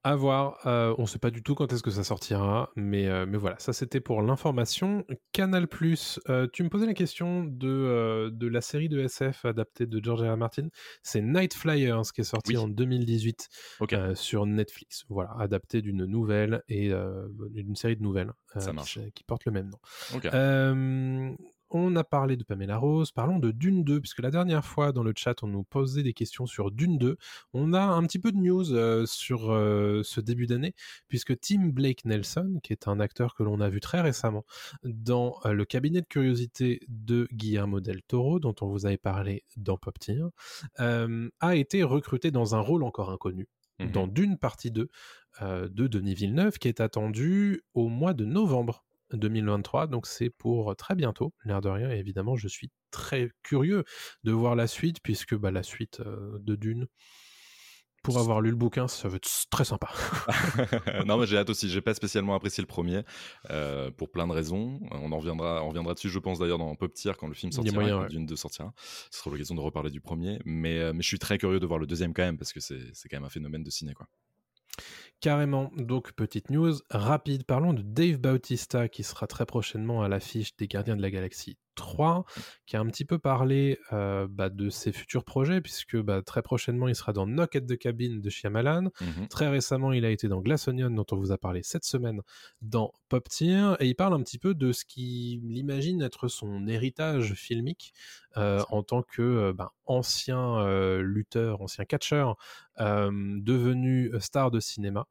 À voir. Euh, on sait pas du tout quand est-ce que ça sortira, mais, euh, mais voilà, ça c'était pour l'information. Canal euh, tu me posais la question de, de la série de SF adaptée de George R. R. Martin. C'est Night Flyers qui est sorti Oui. en 2018 Ok. euh, sur Netflix. Voilà, adapté d'une nouvelle et d'une série de nouvelles Ça qui marche. s- qui porte le même nom. On a parlé de Pamela Rose, parlons de Dune 2, puisque la dernière fois dans le chat, on nous posait des questions sur Dune 2. On a un petit peu de news euh, sur euh, ce début d'année, puisque Tim Blake Nelson, qui est un acteur que l'on a vu très récemment dans euh, le cabinet de curiosité de Guillermo del Toro, dont on vous avait parlé dans Pop Tier, a été recruté dans un rôle encore inconnu, dans Dune partie 2 euh, de Denis Villeneuve, qui est attendu au mois de novembre 2023, donc c'est pour très bientôt, l'air de rien, et évidemment je suis très curieux de voir la suite, puisque bah, la suite euh, de Dune, pour avoir lu le bouquin, ça va être très sympa. non, mais j'ai hâte aussi. J'ai pas spécialement apprécié le premier euh, pour plein de raisons. On en reviendra, on reviendra dessus, je pense d'ailleurs dans Pop Tier quand le film Il y a sortira, moyen, ouais. Dune 2 sortira. Ce sera l'occasion de reparler du premier. Mais, euh, mais je suis très curieux de voir le deuxième quand même parce que c'est c'est quand même un phénomène de ciné quoi. Carrément. Donc, petite news rapide. Parlons de Dave Bautista qui sera très prochainement à l'affiche des Gardiens de la Galaxie 3, qui a un petit peu parlé euh, bah, de ses futurs projets, puisque bah, très prochainement il sera dans Knock at the Cabin de Shyamalan. Mhm. Très récemment, il a été dans Glass Onion, dont on vous a parlé cette semaine dans Pop Tier, et il parle un petit peu de ce qu'il imagine être son héritage filmique euh, en tant que ben, ancien lutteur, ancien catcheur, devenu star de cinéma.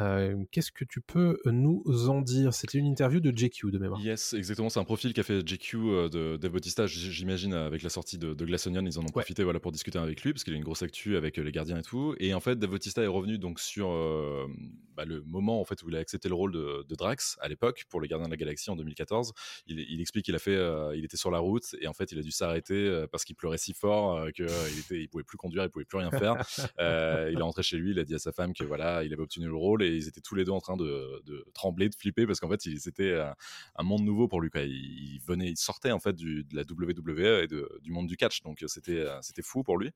Euh, Qu'est-ce que tu peux nous en dire? C'était une interview de JQ de mémoire. Yes, exactement. C'est un profil qu'a fait JQ euh, de Dave Bautista. J'imagine avec la sortie de, de Glass Onion, ils en ont profité voilà, pour discuter avec lui parce qu'il a une grosse actu avec euh, les gardiens et tout. Et en fait, Dave Bautista est revenu donc sur euh, bah, le moment en fait où il a accepté le rôle de, de Drax à l'époque pour les Gardiens de la Galaxie en 2014. Il, il explique qu'il a fait, euh, il était sur la route et en fait il a dû s'arrêter euh, parce qu'il pleurait si fort euh, qu'il il pouvait plus conduire, il pouvait plus rien faire. Euh, il est rentré chez lui, il a dit à sa femme que voilà, il avait obtenu le rôle et ils étaient tous les deux en train de, trembler, de flipper parce qu'en fait, c'était euh, un monde nouveau pour lui. Il, venait, il sortait en fait de la WWE et du monde du catch, donc euh, c'était euh, c'était fou pour lui.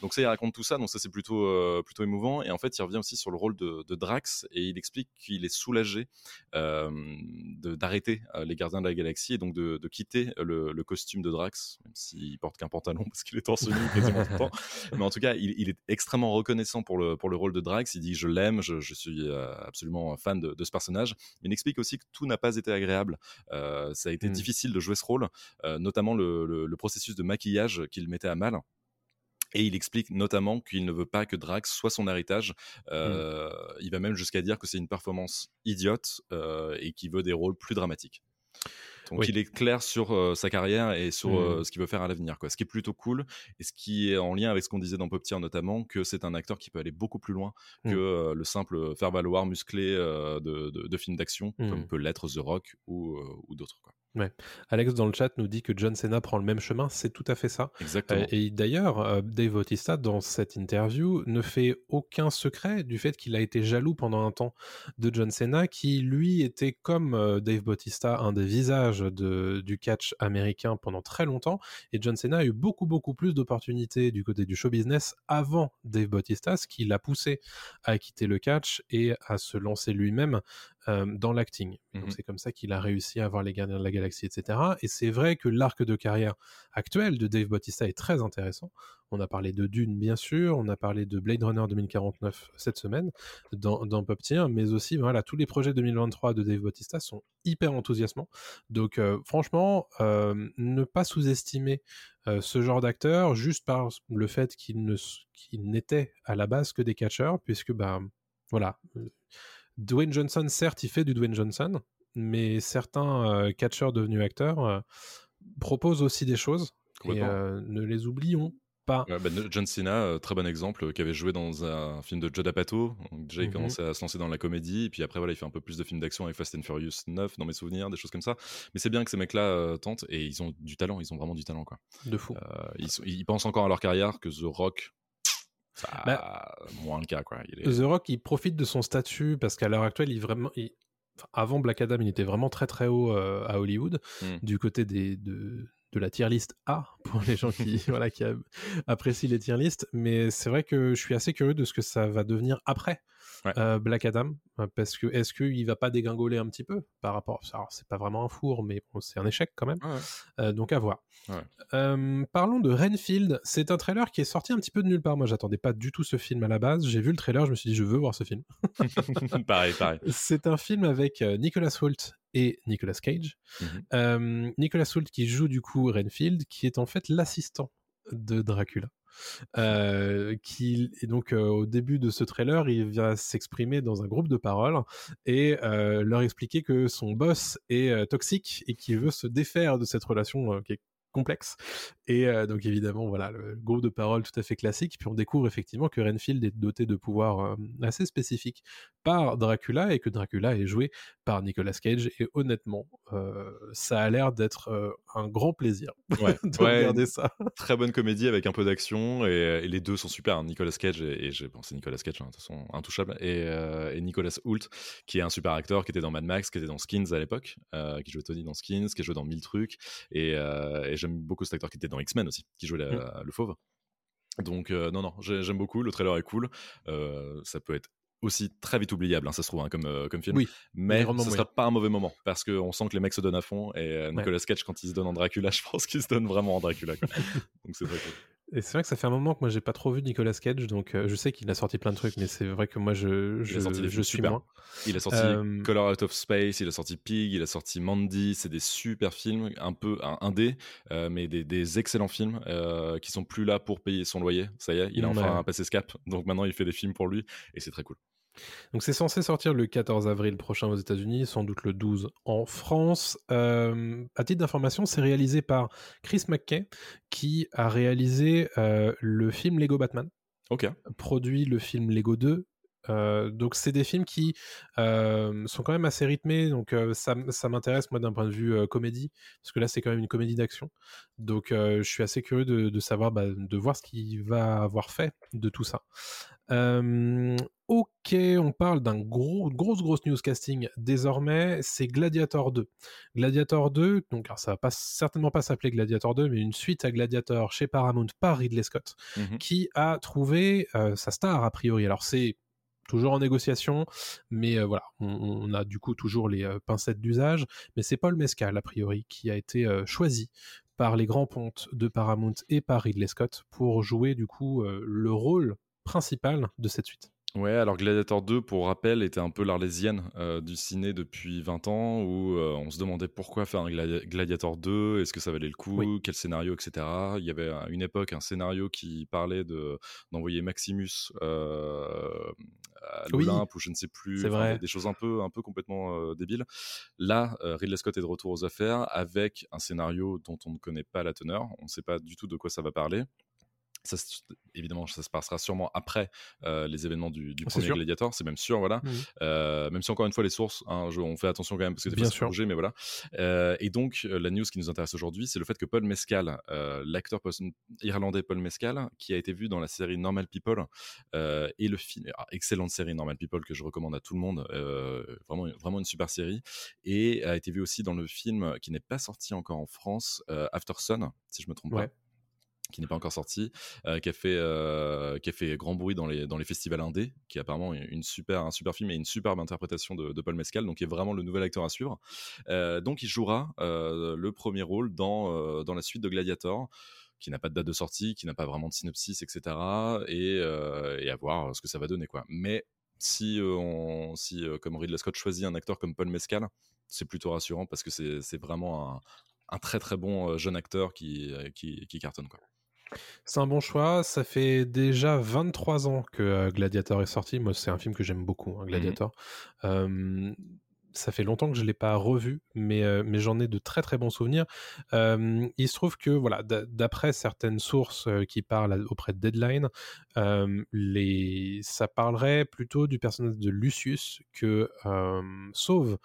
Donc ça, il raconte tout ça, donc ça c'est plutôt plutôt émouvant. Et en fait, il revient aussi sur le rôle de, Drax et il explique qu'il est soulagé d'arrêter les Gardiens de la Galaxie et donc de, quitter le, costume de Drax, même s'il porte qu'un pantalon parce qu'il est torse nu quasiment tout le temps. Mais en tout cas, il, est extrêmement reconnaissant pour le, pour le rôle de Drax. Il dit je l'aime, je, suis absolument fan de, de ce personnage. Mais il explique aussi que tout n'a pas été agréable. Euh, ça a été Mm. difficile de jouer ce rôle, euh, notamment le, le- le processus de maquillage qu'il mettait à mal. Et il explique notamment qu'il ne veut pas que Drax soit son héritage. Euh, Il va même jusqu'à dire que c'est une performance idiote euh, et qu'il veut des rôles plus dramatiques. Donc Oui. il est clair sur euh, sa carrière et sur Mm. euh, ce qu'il veut faire à l'avenir, quoi. Ce qui est plutôt cool et ce qui est en lien avec ce qu'on disait dans Pop Tier notamment, que c'est un acteur qui peut aller beaucoup plus loin que euh, le simple faire valoir musclé de, de, de films d'action, Mm. comme peut l'être The Rock ou, ou d'autres. quoi. Alex dans le chat nous dit que John Cena prend le même chemin, c'est tout à fait ça. Exactement. Euh, et d'ailleurs, euh, Dave Bautista, dans cette interview, ne fait aucun secret du fait qu'il a été jaloux pendant un temps de John Cena, qui lui était comme euh, Dave Bautista, un des visages de- du catch américain pendant très longtemps. Et John Cena a eu beaucoup, beaucoup plus d'opportunités du côté du show business avant Dave Bautista, ce qui l'a poussé à quitter le catch et à se lancer lui-même euh, dans l'acting. Donc Mhm. c'est comme ça qu'il a réussi à avoir les Gardiens de la Galaxie, etc. Et c'est vrai que l'arc de carrière actuel de Dave Bautista est très intéressant. On a parlé de Dune, bien sûr, on a parlé de Blade Runner 2049 cette semaine dans, dans Pop Tier, mais aussi voilà, tous les projets 2023 de Dave Bautista sont hyper enthousiasmants. Donc euh, franchement, euh, ne pas sous-estimer ce genre d'acteur juste par le fait qu'il n'était à la base que des catcheurs, puisque bah voilà. Dwayne Johnson, certes, il fait du Dwayne Johnson, mais certains euh, catcheurs devenus acteurs euh, proposent aussi des choses. Et euh, ne les oublions pas. Ouais, bah, John Cena, très bon exemple, qui avait joué dans un film de Judd Apatow. Déjà, il Mhm. commençait à se lancer dans la comédie. Et puis après, voilà, il fait un peu plus de films d'action avec Fast and Furious 9, dans mes souvenirs, des choses comme ça. Mais c'est bien que ces mecs-là euh, tentent. Et ils ont du talent, ils ont vraiment du talent. Quoi. De fou. Euh, ils pensent encore à leur carrière que The Rock, ça Bah, moins le cas. Quoi. Il est... The Rock, il profite de son statut parce qu'à l'heure actuelle, il vraiment. il- enfin, avant Black Adam, il était vraiment très très haut euh, à Hollywood, Mm. du côté des, de, de la tier list A pour les gens qui, voilà, qui apprécient les tier lists. Mais c'est vrai que je suis assez curieux de ce que ça va devenir après Ouais. euh, Black Adam, euh, parce que est-ce qu'il va pas dégringoler un petit peu par rapport. Alors, c'est pas vraiment un four, mais bon, c'est un échec quand même. Ouais. Euh, donc à voir. Ouais. Euh, parlons de Renfield. C'est un trailer qui est sorti un petit peu de nulle part. Moi, j'attendais pas du tout ce film à la base. J'ai vu le trailer, je me suis dit, je veux voir ce film. pareil, pareil. C'est un film avec Nicolas Hoult et Nicolas Cage. Mhm. Nicolas Hoult qui joue du coup Renfield, qui est en fait l'assistant de Dracula. Euh, qui donc euh, au début de ce trailer, il vient s'exprimer dans un groupe de paroles et euh, leur expliquer que son boss est toxique et qu'il veut se défaire de cette relation complexe. Et euh, donc évidemment, voilà, le groupe de paroles tout à fait classique. Puis on découvre effectivement que Renfield est doté de pouvoirs euh, assez spécifiques par Dracula et que Dracula est joué par Nicolas Cage. Et honnêtement, euh, ça a l'air d'être un grand plaisir Ouais, de ouais, regarder ça. très bonne comédie avec un peu d'action et, et les deux sont super. hein. Nicolas Cage et, et j'ai- bon, c'est Nicolas Cage, hein, de toute façon intouchable, et, et Nicolas Hoult qui est un super acteur qui était dans Mad Max, qui était dans Skins à l'époque, qui jouait Tony dans Skins, qui jouait dans Mille trucs et, et j'aime beaucoup cet acteur qui était dans X-Men aussi, qui jouait la- le fauve. Donc euh, non non, j'ai- j'aime beaucoup. Le trailer est cool. Euh, ça peut être aussi très vite oubliable, hein, ça se trouve, hein, comme, euh, comme film. Oui, mais ce sera pas un mauvais moment parce qu'on sent que les mecs se donnent à fond et Nicolas Cage, quand il se donne en Dracula, je pense qu'il se donne vraiment en Dracula. quoi. Donc c'est très cool. Et c'est vrai que ça fait un moment que moi j'ai pas trop vu Nicolas Cage, donc euh, je sais qu'il a sorti plein de trucs, mais c'est vrai que moi je, Il je, a sorti des je films suis super. moins. Il a sorti Euh, Color Out of Space, il a sorti Pig, il a sorti Mandy, c'est des super films, un peu un, indé, euh, mais des, des excellents films euh, qui sont plus là pour payer son loyer. Ça y est, il a enfin Ouais. passé ce cap, donc maintenant il fait des films pour lui et c'est très cool. Donc c'est censé sortir le 14 avril prochain aux États-Unis, sans doute le 12 en France. Euh, à titre d'information, c'est réalisé par Chris McKay, qui a réalisé euh, le film Lego Batman, Ok. produit le film Lego 2. Euh, donc c'est des films qui euh, sont quand même assez rythmés, donc ça, ça m'intéresse moi d'un point de vue comédie, parce que là c'est quand même une comédie d'action. Donc je suis assez curieux de, de savoir, bah, de voir ce qu'il va avoir fait de tout ça. Euh, ok, on parle d'un gros, grosse, grosse news casting désormais, c'est Gladiator 2. Gladiator 2, donc alors ça va pas, certainement pas s'appeler Gladiator 2, mais une suite à Gladiator chez Paramount par Ridley Scott, Mhm. qui a trouvé euh, sa star a priori. Alors c'est toujours en négociation, mais euh, voilà, on, on a du coup toujours les euh, pincettes d'usage, mais c'est Paul Mescal a priori qui a été euh, choisi par les grands pontes de Paramount et par Ridley Scott pour jouer du coup le rôle principal de cette suite. Ouais, alors Gladiator 2, pour rappel, était un peu l'arlésienne euh, du ciné depuis 20 ans, où euh, on se demandait pourquoi faire un Gladi- Gladiator 2, est-ce que ça valait le coup, Oui. quel scénario, etc. Il y avait à une époque un scénario qui parlait de d'envoyer Maximus euh, à Oui, l'Olympe, ou je ne sais plus, enfin, des, des choses un peu, un peu complètement débiles. Là, Ridley Scott est de retour aux affaires avec un scénario dont on ne connaît pas la teneur, on ne sait pas du tout de quoi ça va parler. Ça, évidemment, ça se passera sûrement après euh, les événements du, du C'est premier. Gladiator, c'est même sûr, voilà. Euh, même si encore une fois les sources, hein, je- on fait attention quand même parce que des Bien c'est sûr. mais voilà. Euh, et donc la news qui nous intéresse aujourd'hui, c'est le fait que Paul Mescal, l'acteur pos- irlandais Paul Mescal, qui a été vu dans la série Normal People et le film, ah, excellente série Normal People que je recommande à tout le monde, vraiment vraiment une super série, et a été vu aussi dans le film qui n'est pas sorti encore en France, After Sun, si je me trompe Ouais. pas qui n'est pas encore sorti, euh, qui, a fait, euh, qui a fait grand bruit dans les, dans les festivals indés, qui est apparemment une super, un super film et une superbe interprétation de, Paul Mescal, donc qui est vraiment le nouvel acteur à suivre. Euh, donc il jouera le premier rôle dans, dans la suite de Gladiator qui n'a pas de date de sortie, qui n'a pas vraiment de synopsis, etc. Et, et à voir ce que ça va donner. Quoi. Mais si, on, si comme Ridley Scott choisit un acteur comme Paul Mescal, c'est plutôt rassurant parce que c'est vraiment un, un très très bon jeune acteur qui, qui, qui cartonne. Quoi. C'est un bon choix. Ça fait déjà 23 ans que euh, Gladiator est sorti. Moi, c'est un film que j'aime beaucoup, hein, Gladiator. Euh, ça fait longtemps que je ne l'ai pas revu, mais, euh, mais j'en ai de très très bons souvenirs. Euh, il se trouve que, voilà, d'a- d'après certaines sources euh, qui parlent auprès de Deadline, les... ça parlerait plutôt du personnage de Lucius que sauve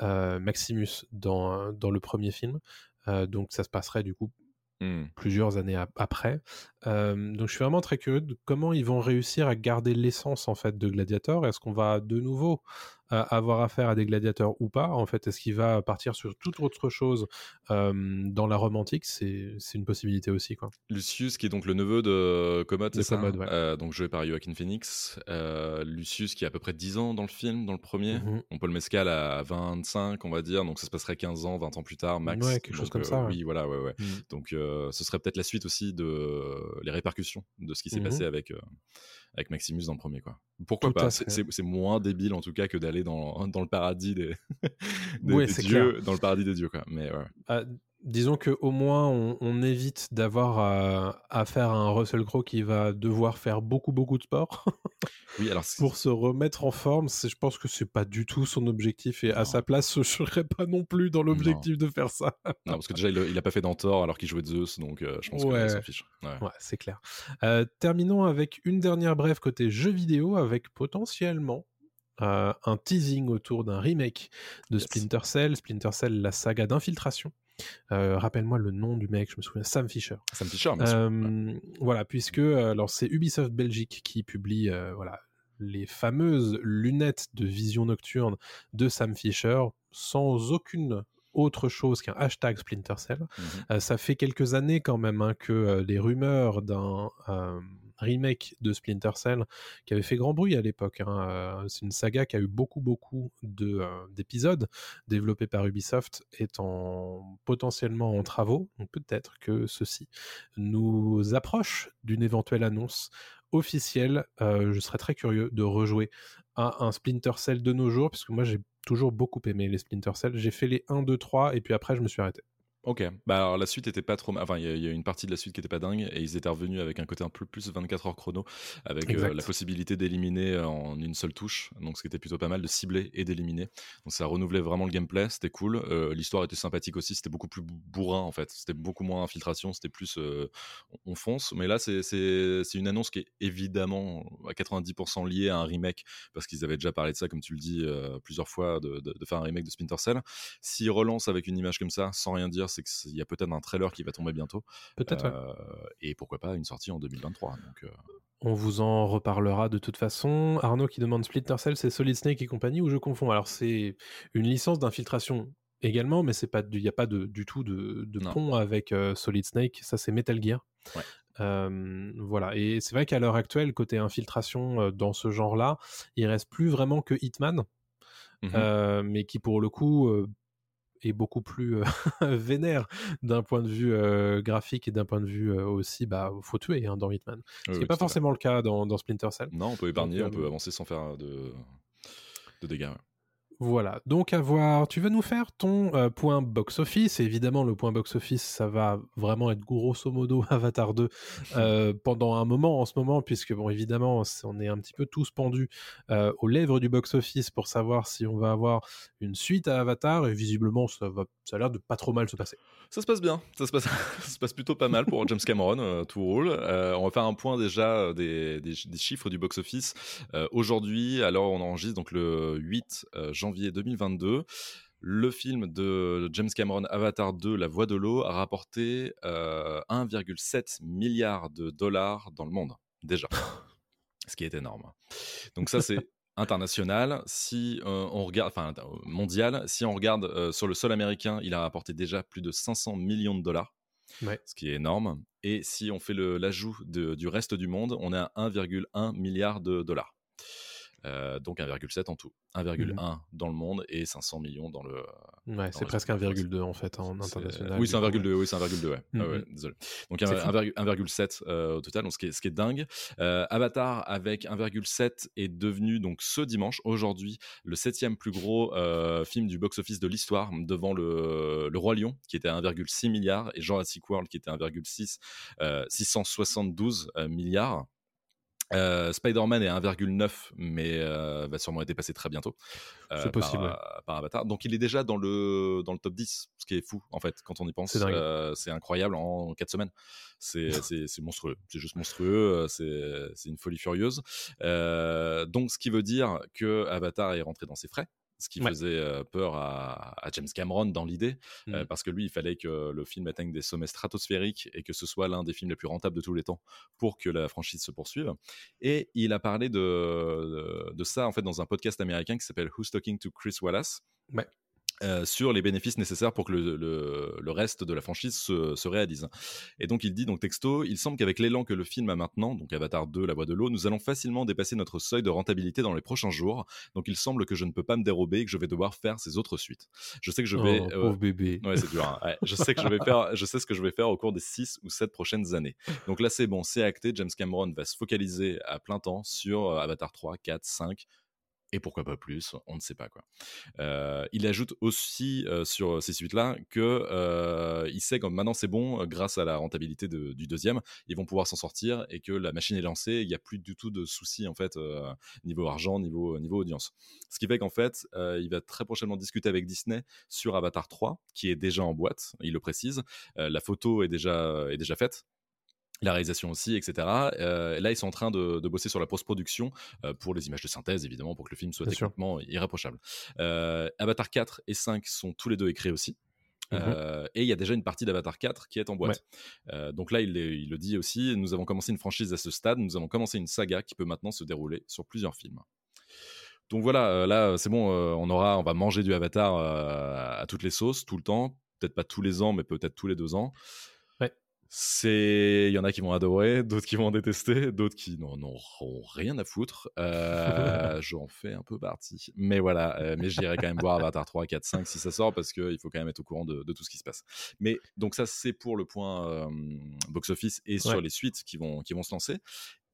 Maximus dans, dans le premier film. Euh, donc ça se passerait du coup Hmm. plusieurs années ap- après. Donc je suis vraiment très curieux de comment ils vont réussir à garder l'essence en fait de Gladiator. Est-ce qu'on va de nouveau avoir affaire à des gladiateurs ou pas En fait, est-ce qu'il va partir sur toute autre chose euh, dans la romantique? C'est c'est une possibilité aussi quoi. Lucius, qui est donc le neveu de Commode, De c'est ça Commode, ouais. Euh, Donc joué par Joaquin Phoenix. Euh, Lucius, qui a à peu près 10 ans dans le film, dans le premier. Mhm. On peut le mescal à 25, on va dire. Donc ça se passerait 15 ans, 20 ans plus tard, max. Ouais, quelque chose comme euh, ça. Oui, voilà, ouais, ouais. Mhm. Donc euh, ce serait peut-être la suite aussi de les répercussions de ce qui s'est Mhm. passé avec, euh, avec Maximus dans le premier. Quoi. Pourquoi Tout pas C'est- moins débile en tout cas que d'aller dans, dans le paradis des, des, Ouais, des dieux, dans le paradis des dieux. Quoi. Mais ouais. Ah, disons que au moins on, on évite d'avoir à, à faire un Russell Crowe qui va devoir faire beaucoup beaucoup de sport Oui, alors pour se remettre en forme. Je pense que c'est pas du tout son objectif et à sa place, je serais pas non plus dans l'objectif de faire ça. Non, parce que déjà, il, il a pas fait d'Antor alors qu'il jouait Zeus, donc euh, je pense Ouais. qu'il s'en fiche. Ouais. Ouais, c'est clair. Euh, terminons avec une dernière brève côté jeux vidéo avec potentiellement euh, un teasing autour d'un remake de Yes. Splinter Cell. Splinter Cell, la saga d'infiltration. Euh, Rappelle-moi le nom du mec, je me souviens, Sam Fisher. Sam Fisher, bien sûr. Ouais. Euh, Voilà, puisque euh, alors c'est Ubisoft Belgique qui publie voilà les fameuses lunettes de vision nocturne de Sam Fisher sans aucune autre chose qu'un hashtag Splinter Cell. Mhm. Euh, ça fait quelques années quand même hein, que euh, les rumeurs d'un euh, remake de Splinter Cell qui avait fait grand bruit à l'époque. hein, euh, c'est une saga qui a eu beaucoup beaucoup euh, d'épisodes développés par Ubisoft en, potentiellement en travaux. Donc peut-être que ceci nous approche d'une éventuelle annonce officielle. Euh, je serais très curieux de rejouer à un Splinter Cell de nos jours, puisque moi j'ai toujours beaucoup aimé les Splinter Cell. J'ai fait les 1, 2, 3 et puis après je me suis arrêté. Ok, bah alors la suite était pas trop. Enfin, il y, y a une partie de la suite qui était pas dingue et ils étaient revenus avec un côté un peu plus 24 heures chrono, avec euh, la possibilité d'éliminer en une seule touche, donc ce qui était plutôt pas mal de cibler et d'éliminer. Donc ça renouvelait vraiment le gameplay, c'était cool. Euh, L'histoire était sympathique aussi, c'était beaucoup plus bou- bourrin en fait, c'était beaucoup moins infiltration, c'était plus euh, on on fonce. Mais là, c'est une annonce qui est évidemment à 90% liée à un remake parce qu'ils avaient déjà parlé de ça, comme tu le dis euh, plusieurs fois, de, de- de faire un remake de Splinter Cell. S'ils relancent avec une image comme ça, sans rien dire, c'est qu'il y a peut-être un trailer qui va tomber bientôt. Peut-être, ouais. Euh, Et pourquoi pas une sortie en 2023. Donc, euh, On vous en reparlera de toute façon. Arnaud qui demande Splinter Cell, c'est Solid Snake et compagnie ou je confonds? Alors c'est une licence d'infiltration également, mais c'est pas, il n'y a pas de, du tout de, de pont avec euh, Solid Snake. Ça c'est Metal Gear. Ouais. Euh, voilà. Et c'est vrai qu'à l'heure actuelle, côté infiltration euh, dans ce genre-là, il reste plus vraiment que Hitman, euh, mais qui pour le coup est beaucoup plus euh, vénère d'un point de vue euh, graphique et d'un point de vue euh, aussi, bah, faut tuer hein, dans Hitman. Oui, Ce qui oui, n'est pas forcément le cas dans, dans Splinter Cell. Non, on peut épargner, Donc, on peut euh, avancer sans faire de, de dégâts. ouais. Voilà, donc à voir. Tu veux nous faire ton euh, point box-office? Évidemment, le point box-office, ça va vraiment être grosso modo Avatar 2 euh, pendant un moment en ce moment, puisque, bon, évidemment, on est un petit peu tous pendus euh, aux lèvres du box-office pour savoir si on va avoir une suite à Avatar, et visiblement, ça, va, ça a l'air de pas trop mal se passer. Ça se passe bien, ça se passe, plutôt pas mal pour James Cameron, tout roule. On va faire un point déjà des, des- chiffres du box-office. Aujourd'hui, alors on enregistre donc le 8 euh, janvier 2022. Le film de James Cameron, Avatar 2, La Voix de l'eau, a rapporté euh, 1,7 milliard de dollars dans le monde, déjà. Ce qui est énorme. Donc ça, c'est international. Si euh, on regarde, enfin euh, mondial, si on regarde euh, sur le sol américain, il a rapporté déjà plus de 500 millions de dollars, Ouais. ce qui est énorme. Et si on fait l'ajout du reste du monde, on est à 1,1 milliard de dollars. Euh, donc 1,7 en tout. 1,1 dans le monde et 500 millions dans le. Ouais, c'est presque c'est- 1,2 en fait en international. Oui, c'est coup. 1,2, oui, c'est 1,2, ouais. Ah ouais, Mhm. désolé. Donc C'est un- fou. 1,7 1,7 euh, au total, donc ce qui est, ce qui est dingue. Euh, Avatar avec 1,7 est devenu donc ce dimanche, aujourd'hui, le septième plus gros film du box-office de l'histoire, devant le, le Roi Lion qui était à 1,6 milliard et Jurassic World qui était à 1,6 euh, 672 euh, milliards. Euh, Spider-Man est à 1,9, mais euh, va sûrement être dépassé très bientôt. euh, C'est possible, Par, par Avatar. Donc il est déjà dans le, dans le top 10, ce qui est fou, en fait, quand on y pense. C'est incroyable en 4 semaines. C'est monstrueux. C'est juste monstrueux. C'est c'est une folie furieuse. Donc ce qui veut dire que Avatar est rentré dans ses frais. Ce qui Ouais. faisait peur à, à James Cameron dans l'idée, euh, Mm. parce que lui, il fallait que le film atteigne des sommets stratosphériques et que ce soit l'un des films les plus rentables de tous les temps pour que la franchise se poursuive. Et il a parlé de, de, de ça en fait dans un podcast américain qui s'appelle Who's Talking to Chris Wallace. Ouais. Euh, sur les bénéfices nécessaires pour que le, le- le reste de la franchise se, se réalise. Et donc il dit, donc texto, il semble qu'avec l'élan que le film a maintenant, donc Avatar 2, La Voix de l'eau, nous allons facilement dépasser notre seuil de rentabilité dans les prochains jours. Donc il semble que je ne peux pas me dérober et que je vais devoir faire ces autres suites. Je sais que je vais... Oh, euh, pauvre bébé. Ouais, c'est dur. hein. Ouais, je sais que je vais faire, je sais ce que je vais faire au cours des 6 ou 7 prochaines années. Donc là, c'est bon, c'est acté. James Cameron va se focaliser à plein temps sur euh, Avatar 3, 4, 5 et pourquoi pas plus, on ne sait pas quoi. Euh, il ajoute aussi euh, sur ces suites-là que euh, il sait que maintenant c'est bon, euh, grâce à la rentabilité du deuxième, ils vont pouvoir s'en sortir et que la machine est lancée, il n'y a plus du tout de soucis en fait niveau argent, niveau niveau audience. Ce qui fait qu'en fait, il va très prochainement discuter avec Disney sur Avatar 3, qui est déjà en boîte, il le précise. La photo est déjà est déjà faite la réalisation aussi, etc. Euh, là, ils sont en train de, de bosser sur la post-production euh, pour les images de synthèse, évidemment, pour que le film soit Bien sûr. techniquement irréprochable. Euh, Avatar 4 et 5 sont tous les deux écrits aussi. Euh, et il y a déjà une partie d'Avatar 4 qui est en boîte. Euh, donc là, il, le- il le dit aussi, nous avons commencé une franchise à ce stade, nous avons commencé une saga qui peut maintenant se dérouler sur plusieurs films. Donc voilà, là, c'est bon, on aura, on va manger du Avatar à toutes les sauces, tout le temps. Peut-être pas tous les ans, mais peut-être tous les deux ans. C'est, il y en a qui vont adorer, d'autres qui vont détester, d'autres qui n'en auront rien à foutre. Euh, J'en fais un peu partie. Mais voilà, euh, mais j'irai quand même voir Avatar 3, 4, 5 si ça sort parce qu'il faut quand même être au courant de, de tout ce qui se passe. Mais donc ça, c'est pour le point euh, box-office et sur les suites qui vont, qui vont se lancer.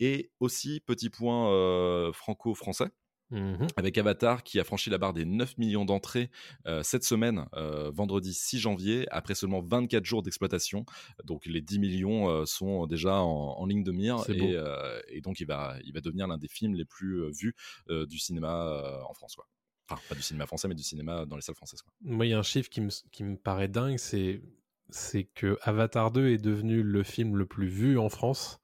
Et aussi, petit point euh, franco-français. Mhm. avec Avatar qui a franchi la barre des 9 millions d'entrées euh, cette semaine, euh, vendredi 6 janvier, après seulement 24 jours d'exploitation. Donc les 10 millions euh, sont déjà en, en ligne de mire et, et donc il va, il va devenir l'un des films les plus vus du cinéma en France. Quoi. Enfin, pas du cinéma français, mais du cinéma dans les salles françaises. Quoi. Moi, il y a un chiffre qui me, qui me paraît dingue, c'est c'est que Avatar 2 est devenu le film le plus vu en France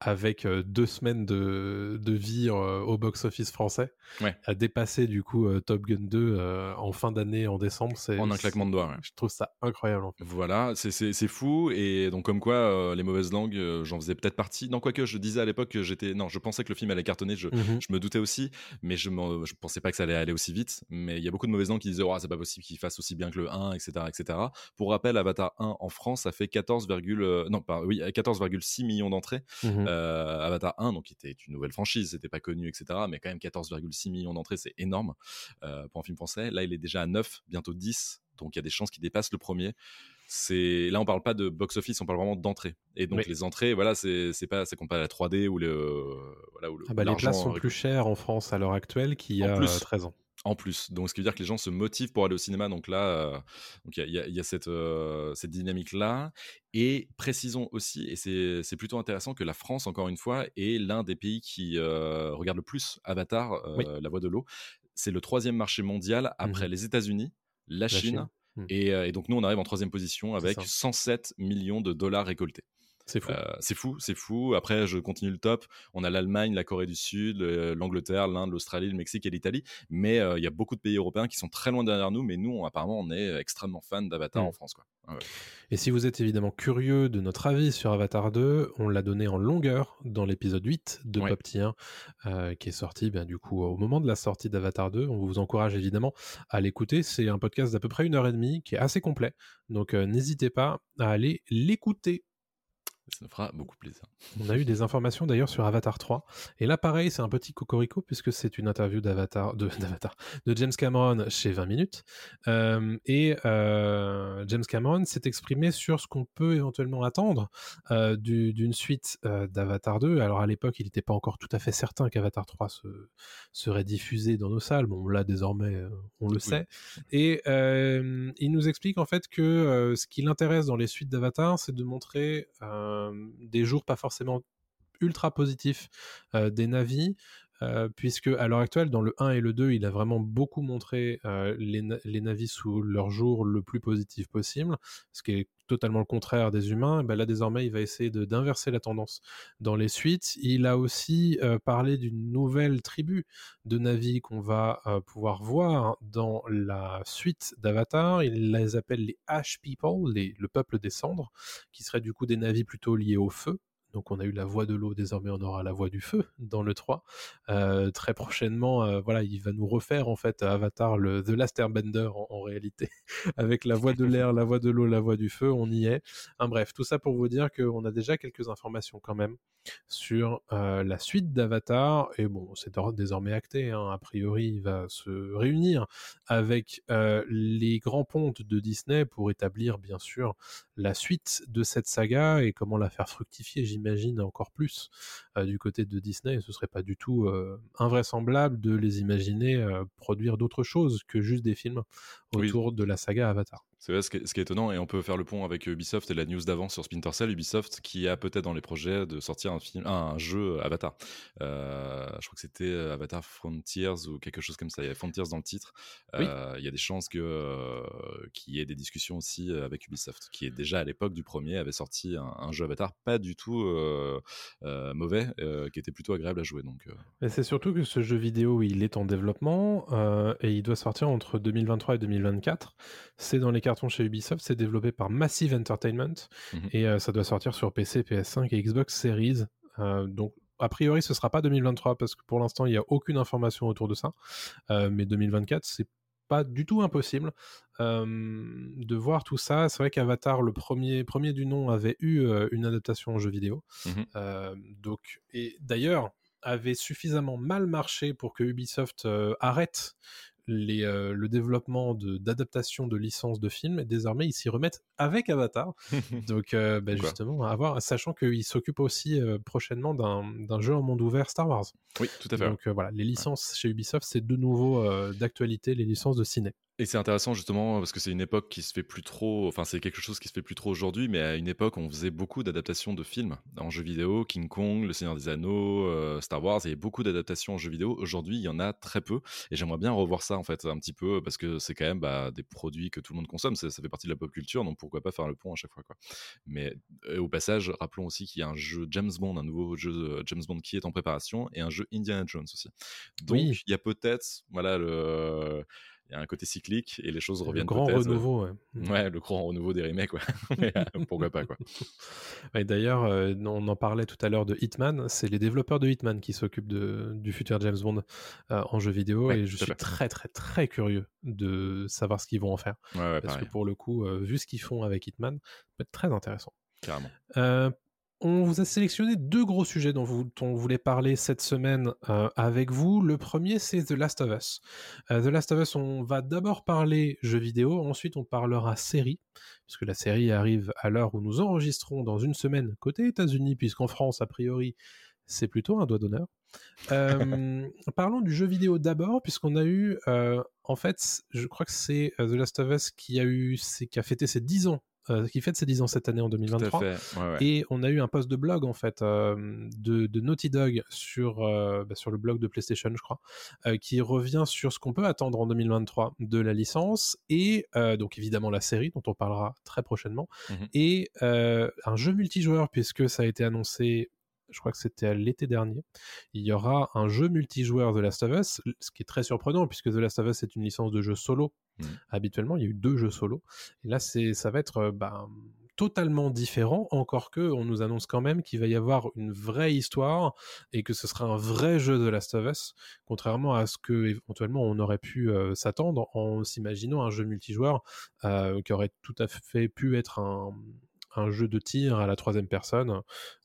avec euh, deux semaines de, de vie euh, au box-office français, Ouais. a dépassé du coup euh, Top Gun 2 euh, en fin d'année, en décembre. C'est, En un claquement de doigts. ouais. Je trouve ça incroyable. en fait. Voilà, c'est- c'est c'est fou. Et donc, comme quoi, euh, les mauvaises langues, euh, j'en faisais peut-être partie. Non, quoique, je disais à l'époque que j'étais. Non, je pensais que le film allait cartonner. Je, Mhm. je me doutais aussi, mais je ne je pensais pas que ça allait aller aussi vite. Mais il y a beaucoup de mauvaises langues qui disaient oh, c'est pas possible qu'il fasse aussi bien que le 1, etc., etc. Pour rappel, Avatar 1 en France, ça fait 14, euh, non, pas, oui, 14,6 millions d'entrées. Euh, Avatar 1, donc qui était une nouvelle franchise, c'était pas connu, etc. Mais quand même 14,6 millions d'entrées, c'est énorme euh, pour un film français. Là, il est déjà à 9, bientôt 10, donc il y a des chances qu'il dépasse le premier. C'est là, on parle pas de box office, on parle vraiment d'entrée. Et donc Oui. les entrées, voilà, c'est c'est pas, compte pas à la 3D ou le, voilà, ou le Ah bah, les places sont plus chères en France à l'heure actuelle qu'il y a plus. euh, 13 ans. En plus. Donc, ce qui veut dire que les gens se motivent pour aller au cinéma. Donc là, euh, il y y a- il y a cette, euh, cette dynamique-là. Et précisons aussi, et c'est plutôt intéressant, que la France, encore une fois, est l'un des pays qui euh, regarde le plus Avatar, euh, Oui. La Voix de l'eau. C'est le troisième marché mondial après les États-Unis, la, Chine. Chine. Mhm. Et, et donc, nous, on arrive en troisième position avec ça. 107 millions de dollars récoltés. C'est fou. Euh, c'est fou, c'est fou. Après, je continue le top. On a l'Allemagne, la Corée du Sud, euh, l'Angleterre, l'Inde, l'Australie, le Mexique et l'Italie. Mais euh, il y a beaucoup de pays européens qui sont très loin derrière nous. Mais nous, on- apparemment, on est extrêmement fans d'Avatar Mm. en France. Quoi. Ah ouais. Et si vous êtes évidemment curieux de notre avis sur Avatar 2, on l'a donné en longueur dans l'épisode 8 de Ouais. Pop T1, euh, qui est sorti ben, du coup au moment de la sortie d'Avatar 2. On vous encourage évidemment à l'écouter. C'est un podcast d'à peu près une heure et demie qui est assez complet. Donc n'hésitez pas à aller l'écouter. Ça nous fera beaucoup plaisir. On a eu des informations d'ailleurs sur Avatar 3. Et là, pareil, c'est un petit cocorico puisque c'est une interview d'Avatar, de, d'Avatar, de James Cameron chez 20 minutes. Euh, et euh, James Cameron s'est exprimé sur ce qu'on peut éventuellement attendre euh, du- d'une suite d'Avatar 2. Alors à l'époque, il n'était pas encore tout à fait certain qu'Avatar 3 se, serait diffusé dans nos salles. Bon, là, désormais, on le Oui. sait. Et il nous explique en fait que ce qui l'intéresse dans les suites d'Avatar, c'est de montrer euh, des jours pas forcément ultra positifs euh, des navis. Euh, puisque à l'heure actuelle, dans le 1 et le 2, il a vraiment beaucoup montré euh, les, les navis sous leur jour le plus positif possible, ce qui est totalement le contraire des humains. Ben là, désormais, il va essayer d'inverser la tendance dans les suites. Il a aussi euh, parlé d'une nouvelle tribu de navis qu'on va pouvoir voir dans la suite d'Avatar. Il les appelle les Ash People, le peuple des cendres, qui seraient du coup des navis plutôt liés au feu. Donc on a eu la voix de l'eau, désormais on aura la voix du feu dans le 3. Euh, très prochainement, euh, voilà, il va nous refaire en fait Avatar, le The Last Airbender en, réalité, avec la voix de l'air, la voix de l'eau, la voix du feu, on y est. Bref, tout ça pour vous dire qu'on a déjà quelques informations quand même sur euh, la suite d'Avatar. Et bon, c'est désormais acté. hein. A priori, il va se réunir avec les grands pontes de Disney pour établir, bien sûr, la suite de cette saga et comment la faire fructifier, j'imagine, encore plus euh, du côté de Disney. Ce serait pas du tout euh, invraisemblable de les imaginer euh, produire d'autres choses que juste des films Oui. autour de la saga Avatar. C'est vrai, ce qui, est, ce qui est étonnant, et on peut faire le pont avec Ubisoft et la news d'avant sur Splinter Cell, Ubisoft qui a peut-être dans les projets de sortir un film, ah, un jeu Avatar. Euh, je crois que c'était Avatar Frontiers ou quelque chose comme ça. Il y avait Frontiers dans le titre. Oui. Euh, il y a des chances que euh, qu'il y ait des discussions aussi avec Ubisoft, qui est déjà à l'époque du premier avait sorti un, un jeu Avatar pas du tout mauvais, qui était plutôt agréable à jouer. Donc c'est surtout que ce jeu vidéo, il est en développement et il doit sortir entre 2023 et 2024. C'est dans les chez Ubisoft, c'est développé par Massive Entertainment Mhm. et euh, ça doit sortir sur PC, PS5 et Xbox Series. Euh, donc a priori, ce sera pas 2023 parce que pour l'instant, il n'y a aucune information autour de ça. Euh, mais 2024, c'est pas du tout impossible euh, de voir tout ça. C'est vrai qu'Avatar, le premier, premier du nom, avait eu euh, une adaptation en jeu vidéo. Mhm. Euh, donc, et d'ailleurs, avait suffisamment mal marché pour que Ubisoft arrête les, euh, le développement d'adaptation de, licences de films, et désormais ils s'y remettent avec Avatar. Donc euh, bah, justement, à voir, sachant qu'ils s'occupent aussi euh, prochainement d'un jeu en monde ouvert Star Wars. Oui, tout à fait. Donc voilà, les licences chez Ubisoft, c'est de nouveau d'actualité, les licences de ciné. Et c'est intéressant justement parce que c'est une époque qui se fait plus trop, enfin c'est quelque chose qui se fait plus trop aujourd'hui, mais à une époque on faisait beaucoup d'adaptations de films en jeux vidéo, King Kong, Le Seigneur des Anneaux, euh, Star Wars, il y avait beaucoup d'adaptations en jeux vidéo. Aujourd'hui il y en a très peu et j'aimerais bien revoir ça en fait un petit peu parce que c'est quand même bah, des produits que tout le monde consomme, ça, ça fait partie de la pop culture donc pourquoi pas faire le pont à chaque fois quoi. Mais euh, au passage rappelons aussi qu'il y a un jeu James Bond, un nouveau jeu James Bond qui est en préparation et un jeu Indiana Jones aussi. Donc Oui. il y a peut-être voilà le il y a un côté cyclique et les choses Le reviennent grand peut-être. renouveau. ouais. Ouais, le grand renouveau des remakes, ouais. Mais, euh, pourquoi pas, quoi. D'ailleurs, euh, on en parlait tout à l'heure de Hitman, c'est les développeurs de Hitman qui s'occupent du futur James Bond euh, en jeu vidéo Ouais, et je suis fait. très très très curieux de savoir ce qu'ils vont en faire. Ouais, ouais, Parce pareil, que pour le coup, euh, vu ce qu'ils font avec Hitman, ça peut être très intéressant. carrément. On vous a sélectionné deux gros sujets dont, vous, dont on voulait parler cette semaine euh, avec vous. Le premier, c'est The Last of Us. Euh, The Last of Us, on va d'abord parler jeux vidéo, ensuite on parlera série, puisque la série arrive à l'heure où nous enregistrons dans une semaine côté États-Unis, puisqu'en France, a priori, c'est plutôt un doigt d'honneur. Euh, parlons du jeu vidéo d'abord, puisqu'on a eu, en fait, je crois que c'est The Last of Us qui a eu, qui a fêté ses 10 ans, euh, qui fête ses 10 ans cette année en Tout 2023. à fait. Ouais, ouais. Et on a eu un post de blog en fait euh, de, de Naughty Dog sur, euh, bah, sur le blog de PlayStation, je crois, euh, qui revient sur ce qu'on peut attendre en 2023 de la licence et donc évidemment la série dont on parlera très prochainement Mhm. et un jeu multijoueur puisque ça a été annoncé. Je crois que c'était à l'été dernier. Il y aura un jeu multijoueur The Last of Us, ce qui est très surprenant puisque The Last of Us est une licence de jeu solo. Mhm. Habituellement, il y a eu deux jeux solo. Et là, c'est, ça va être euh, bah, totalement différent, encore que on nous annonce quand même qu'il va y avoir une vraie histoire et que ce sera un vrai jeu de Last of Us, contrairement à ce que éventuellement on aurait pu euh, s'attendre en s'imaginant un jeu multijoueur euh, qui aurait tout à fait pu être un, un jeu de tir à la troisième personne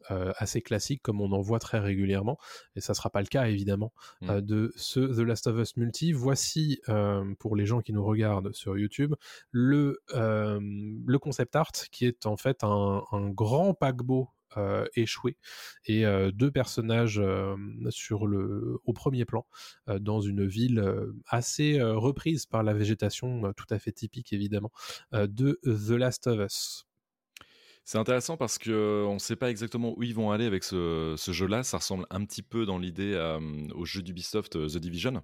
euh, assez classique comme on en voit très régulièrement et ça sera pas le cas évidemment Mm. euh, de ce The Last of Us multi voici euh, pour les gens qui nous regardent sur YouTube le, le concept art qui est en fait un, un grand paquebot euh, échoué et euh, deux personnages euh, sur le, au premier plan dans une ville assez reprise par la végétation tout à fait typique évidemment de The Last of Us. C'est intéressant parce que on ne sait pas exactement où ils vont aller avec ce, ce jeu-là. Ça ressemble un petit peu dans l'idée euh, au jeu d'Ubisoft euh, The Division,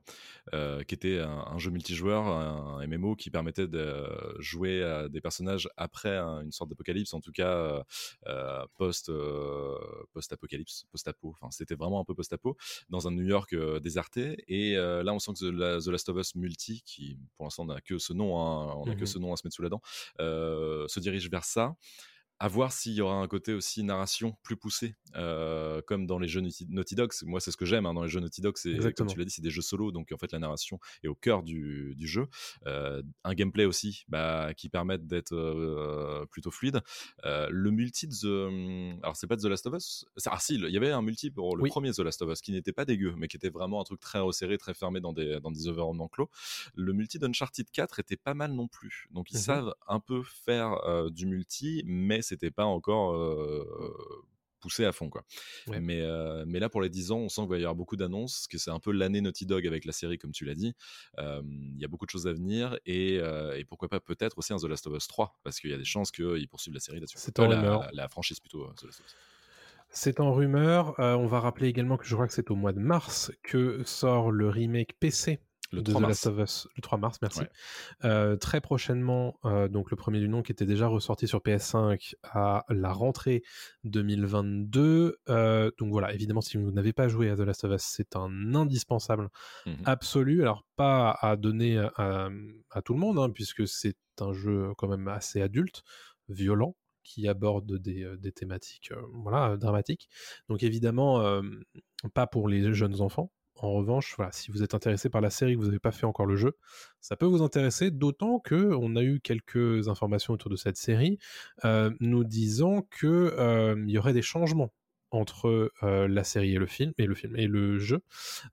euh, qui était un, un jeu multijoueur, un, MMO qui permettait de jouer à des personnages après un- une sorte d'apocalypse, en tout cas euh, euh, post euh, post-apocalypse, post-apo. Enfin, c'était vraiment un peu post-apo dans un New York euh, déserté. Et euh, là, on sent que The, la- The Last of Us Multi, qui pour l'instant n'a que ce nom, hein, on n'a que Mhm. ce nom à se mettre sous la dent, euh, se dirige vers ça. À voir s'il y aura un côté aussi narration plus poussé, euh, comme dans les jeux Naughty Dog. Moi, c'est ce que j'aime hein, dans les jeux Naughty Dog. C'est comme tu l'as dit, c'est des jeux solo, donc en fait la narration est au cœur du, du jeu. Euh, un gameplay aussi, bah, qui permettent d'être euh, plutôt fluide. Le multi de The... alors c'est pas de The Last of Us. Ah si, il y avait un multi pour le Oui. premier The Last of Us qui n'était pas dégueu, mais qui était vraiment un truc très resserré, très fermé dans des dans des environnements clos. Le multi d'Uncharted 4 était pas mal non plus. Donc ils Mhm. savent un peu faire du multi, mais c'était pas encore euh, poussé à fond quoi. Ouais. Mais, euh, mais là pour les 10 ans, on sent qu'il va y avoir beaucoup d'annonces, que c'est un peu l'année Naughty Dog avec la série comme tu l'as dit. Euh, Il y a beaucoup de choses à venir et, euh, et pourquoi pas peut-être aussi un The Last of Us 3 parce qu'il y a des chances qu'ils poursuivent la série là-dessus. C'est Euh, en la, rumeur. la franchise plutôt. euh, The Last of Us. C'est en rumeur. Euh, on va rappeler également que je crois que c'est au mois de mars que sort le remake PC Le de 3 The mars. Last of Us. Le 3 mars, merci. Ouais. Euh, très prochainement, euh, donc le premier du nom qui était déjà ressorti sur PS5 à la rentrée 2022. Euh, donc voilà, évidemment, si vous n'avez pas joué à The Last of Us, c'est un indispensable Mhm. absolu. Alors pas à donner à, à tout le monde, hein, puisque c'est un jeu quand même assez adulte, violent qui aborde des, des thématiques euh, voilà, dramatiques. Donc évidemment, euh, pas pour les jeunes enfants. En revanche, voilà, si vous êtes intéressé par la série, que vous n'avez pas fait encore le jeu, ça peut vous intéresser, d'autant que on a eu quelques informations autour de cette série, euh, nous disant que euh, y aurait des changements entre euh, la série et le film et le film et le jeu,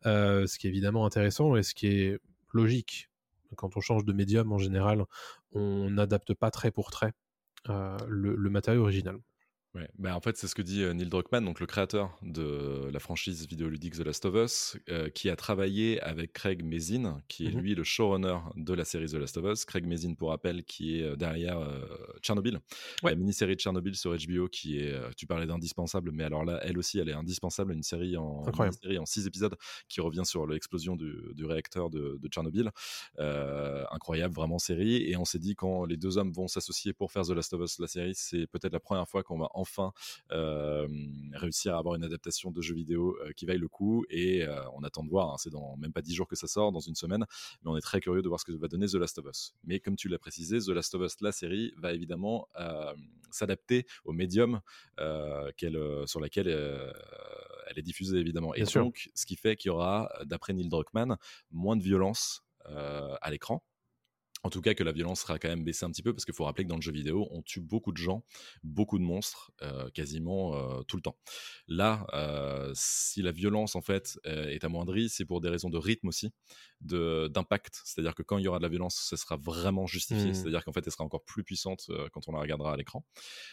ce qui est évidemment intéressant et ce qui est logique quand on change de médium, en général, on n'adapte pas trait pour trait le, le matériau original. Ouais, bah en fait, c'est ce que dit Neil Druckmann, donc le créateur de la franchise vidéoludique The Last of Us, qui a travaillé avec Craig Mazin, qui est mmh lui le showrunner de la série The Last of Us. Craig Mazin, pour rappel, qui est derrière Tchernobyl, la mini-série de Tchernobyl sur HBO, qui est, tu parlais d'indispensable, mais alors là, elle aussi, elle est indispensable, une série en, série en six épisodes qui revient sur l'explosion du, du, réacteur de, de Tchernobyl. incroyable, vraiment série. Et on s'est dit, quand les deux hommes vont s'associer pour faire The Last of Us, la série, c'est peut-être la première fois qu'on va enfin réussir à avoir une adaptation de jeu vidéo qui vaille le coup. Et on attend de voir, hein, c'est dans même pas dix jours que ça sort, dans une semaine, mais on est très curieux de voir ce que va donner The Last of Us. Mais comme tu l'as précisé, The Last of Us, la série, va évidemment s'adapter au médium sur laquelle elle est diffusée évidemment. Et donc, ce qui fait qu'il y aura, d'après Neil Druckmann, moins de violence à l'écran en tout cas, que la violence sera quand même baissée un petit peu, parce qu'il faut rappeler que dans le jeu vidéo, on tue beaucoup de gens, beaucoup de monstres, euh, quasiment euh, tout le temps. Là, euh, si la violence, en fait, est amoindrie, c'est pour des raisons de rythme aussi, d'impact. C'est-à-dire que quand il y aura de la violence, ce sera vraiment justifié. Mmh. C'est-à-dire qu'en fait, elle sera encore plus puissante quand on la regardera à l'écran.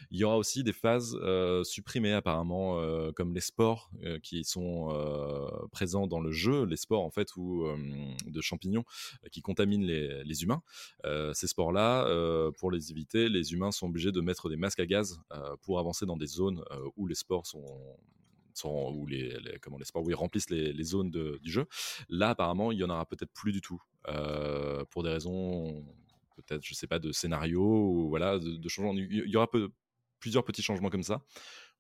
Il y aura aussi des phases supprimées, apparemment, comme les sports qui sont présents dans le jeu, les sports, en fait, ou de champignons qui contaminent les, les humains. Euh, ces sports-là, euh, pour les éviter, les humains sont obligés de mettre des masques à gaz euh, pour avancer dans des zones où les sports sont où les, comment, les sports où ils remplissent les, zones du jeu. Là, apparemment, il y en aura peut-être plus du tout pour des raisons peut-être, je sais pas, de scénario ou voilà, de, changement. Il y aura plusieurs petits changements comme ça.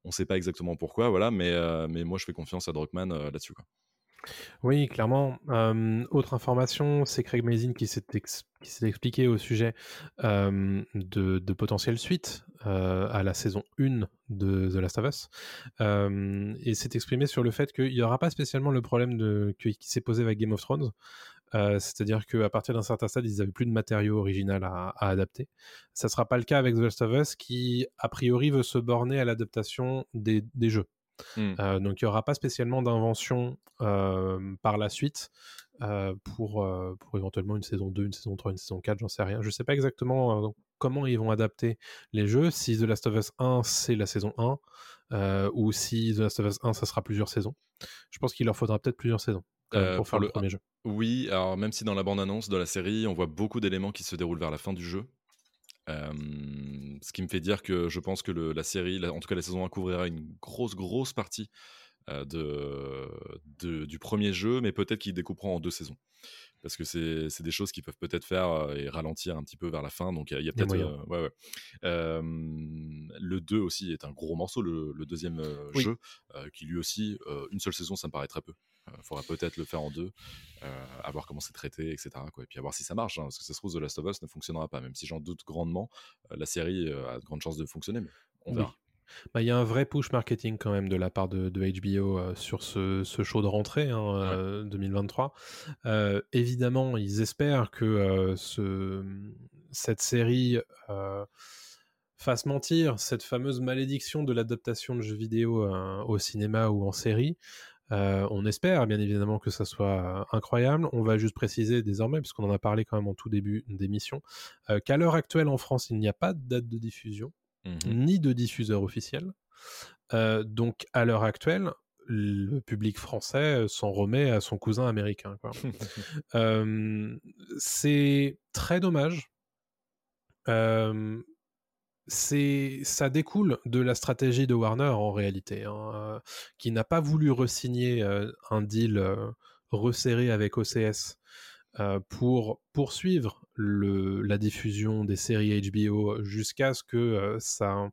On ne sait pas exactement pourquoi, voilà, mais, mais moi je fais confiance à Druckmann là-dessus. Oui, clairement. autre information, c'est Craig Mazin qui s'est expliqué au sujet de, potentielles suites à la saison 1 de The Last of Us et s'est exprimé sur le fait qu'il n'y aura pas spécialement le problème qui, s'est posé avec Game of Thrones. C'est-à-dire qu'à partir d'un certain stade, ils n'avaient plus de matériau original à, adapter. Ça ne sera pas le cas avec The Last of Us qui, a priori, veut se borner à l'adaptation des jeux. Mmh. donc il n'y aura pas spécialement d'invention par la suite pour, pour éventuellement une saison 2, une saison 3, une saison 4, j'en sais rien. Je ne sais pas exactement comment ils vont adapter les jeux, si The Last of Us 1 c'est la saison 1, ou si The Last of Us 1 ça sera plusieurs saisons. Je pense qu'il leur faudra peut-être plusieurs saisons. pour faire le, premier jeu. Oui, alors même si dans la bande-annonce de la série, on voit beaucoup d'éléments qui se déroulent vers la fin du jeu, ce qui me fait dire que je pense que la série, en tout cas la saison 1, couvrira une grosse, grosse partie de, du premier jeu, mais peut-être qu'ils découperont en deux saisons. Parce que c'est des choses qui peuvent peut-être faire et ralentir un petit peu vers la fin. Donc il y a, peut-être. ouais, ouais. le 2 aussi est un gros morceau, le, deuxième jeu, qui lui aussi, une seule saison, ça me paraît très peu. Il faudra peut-être le faire en deux, euh, à voir comment c'est traité, etc. Quoi. Et puis à voir si ça marche, hein, parce que ça se trouve, The Last of Us ne fonctionnera pas, même si j'en doute grandement. Euh, la série euh, a de grandes chances de fonctionner, mais on verra. Bah, il y a un vrai push marketing quand même de la part de, HBO sur ce, show de rentrée hein, 2023. évidemment, ils espèrent que ce, cette série fasse mentir cette fameuse malédiction de l'adaptation de jeux vidéo au cinéma ou en série. Euh, on espère bien évidemment que ça soit incroyable. On va juste préciser désormais, puisqu'on en a parlé quand même en tout début d'émission, euh, qu'à l'heure actuelle en France, il n'y a pas de date de diffusion, mmh ni de diffuseur officiel. Euh, donc à l'heure actuelle, le public français s'en remet à son cousin américain. c'est très dommage c'est ça découle de la stratégie de Warner en réalité, hein, qui n'a pas voulu resigner euh, un deal euh, resserré avec OCS pour poursuivre la diffusion des séries HBO jusqu'à ce que sa,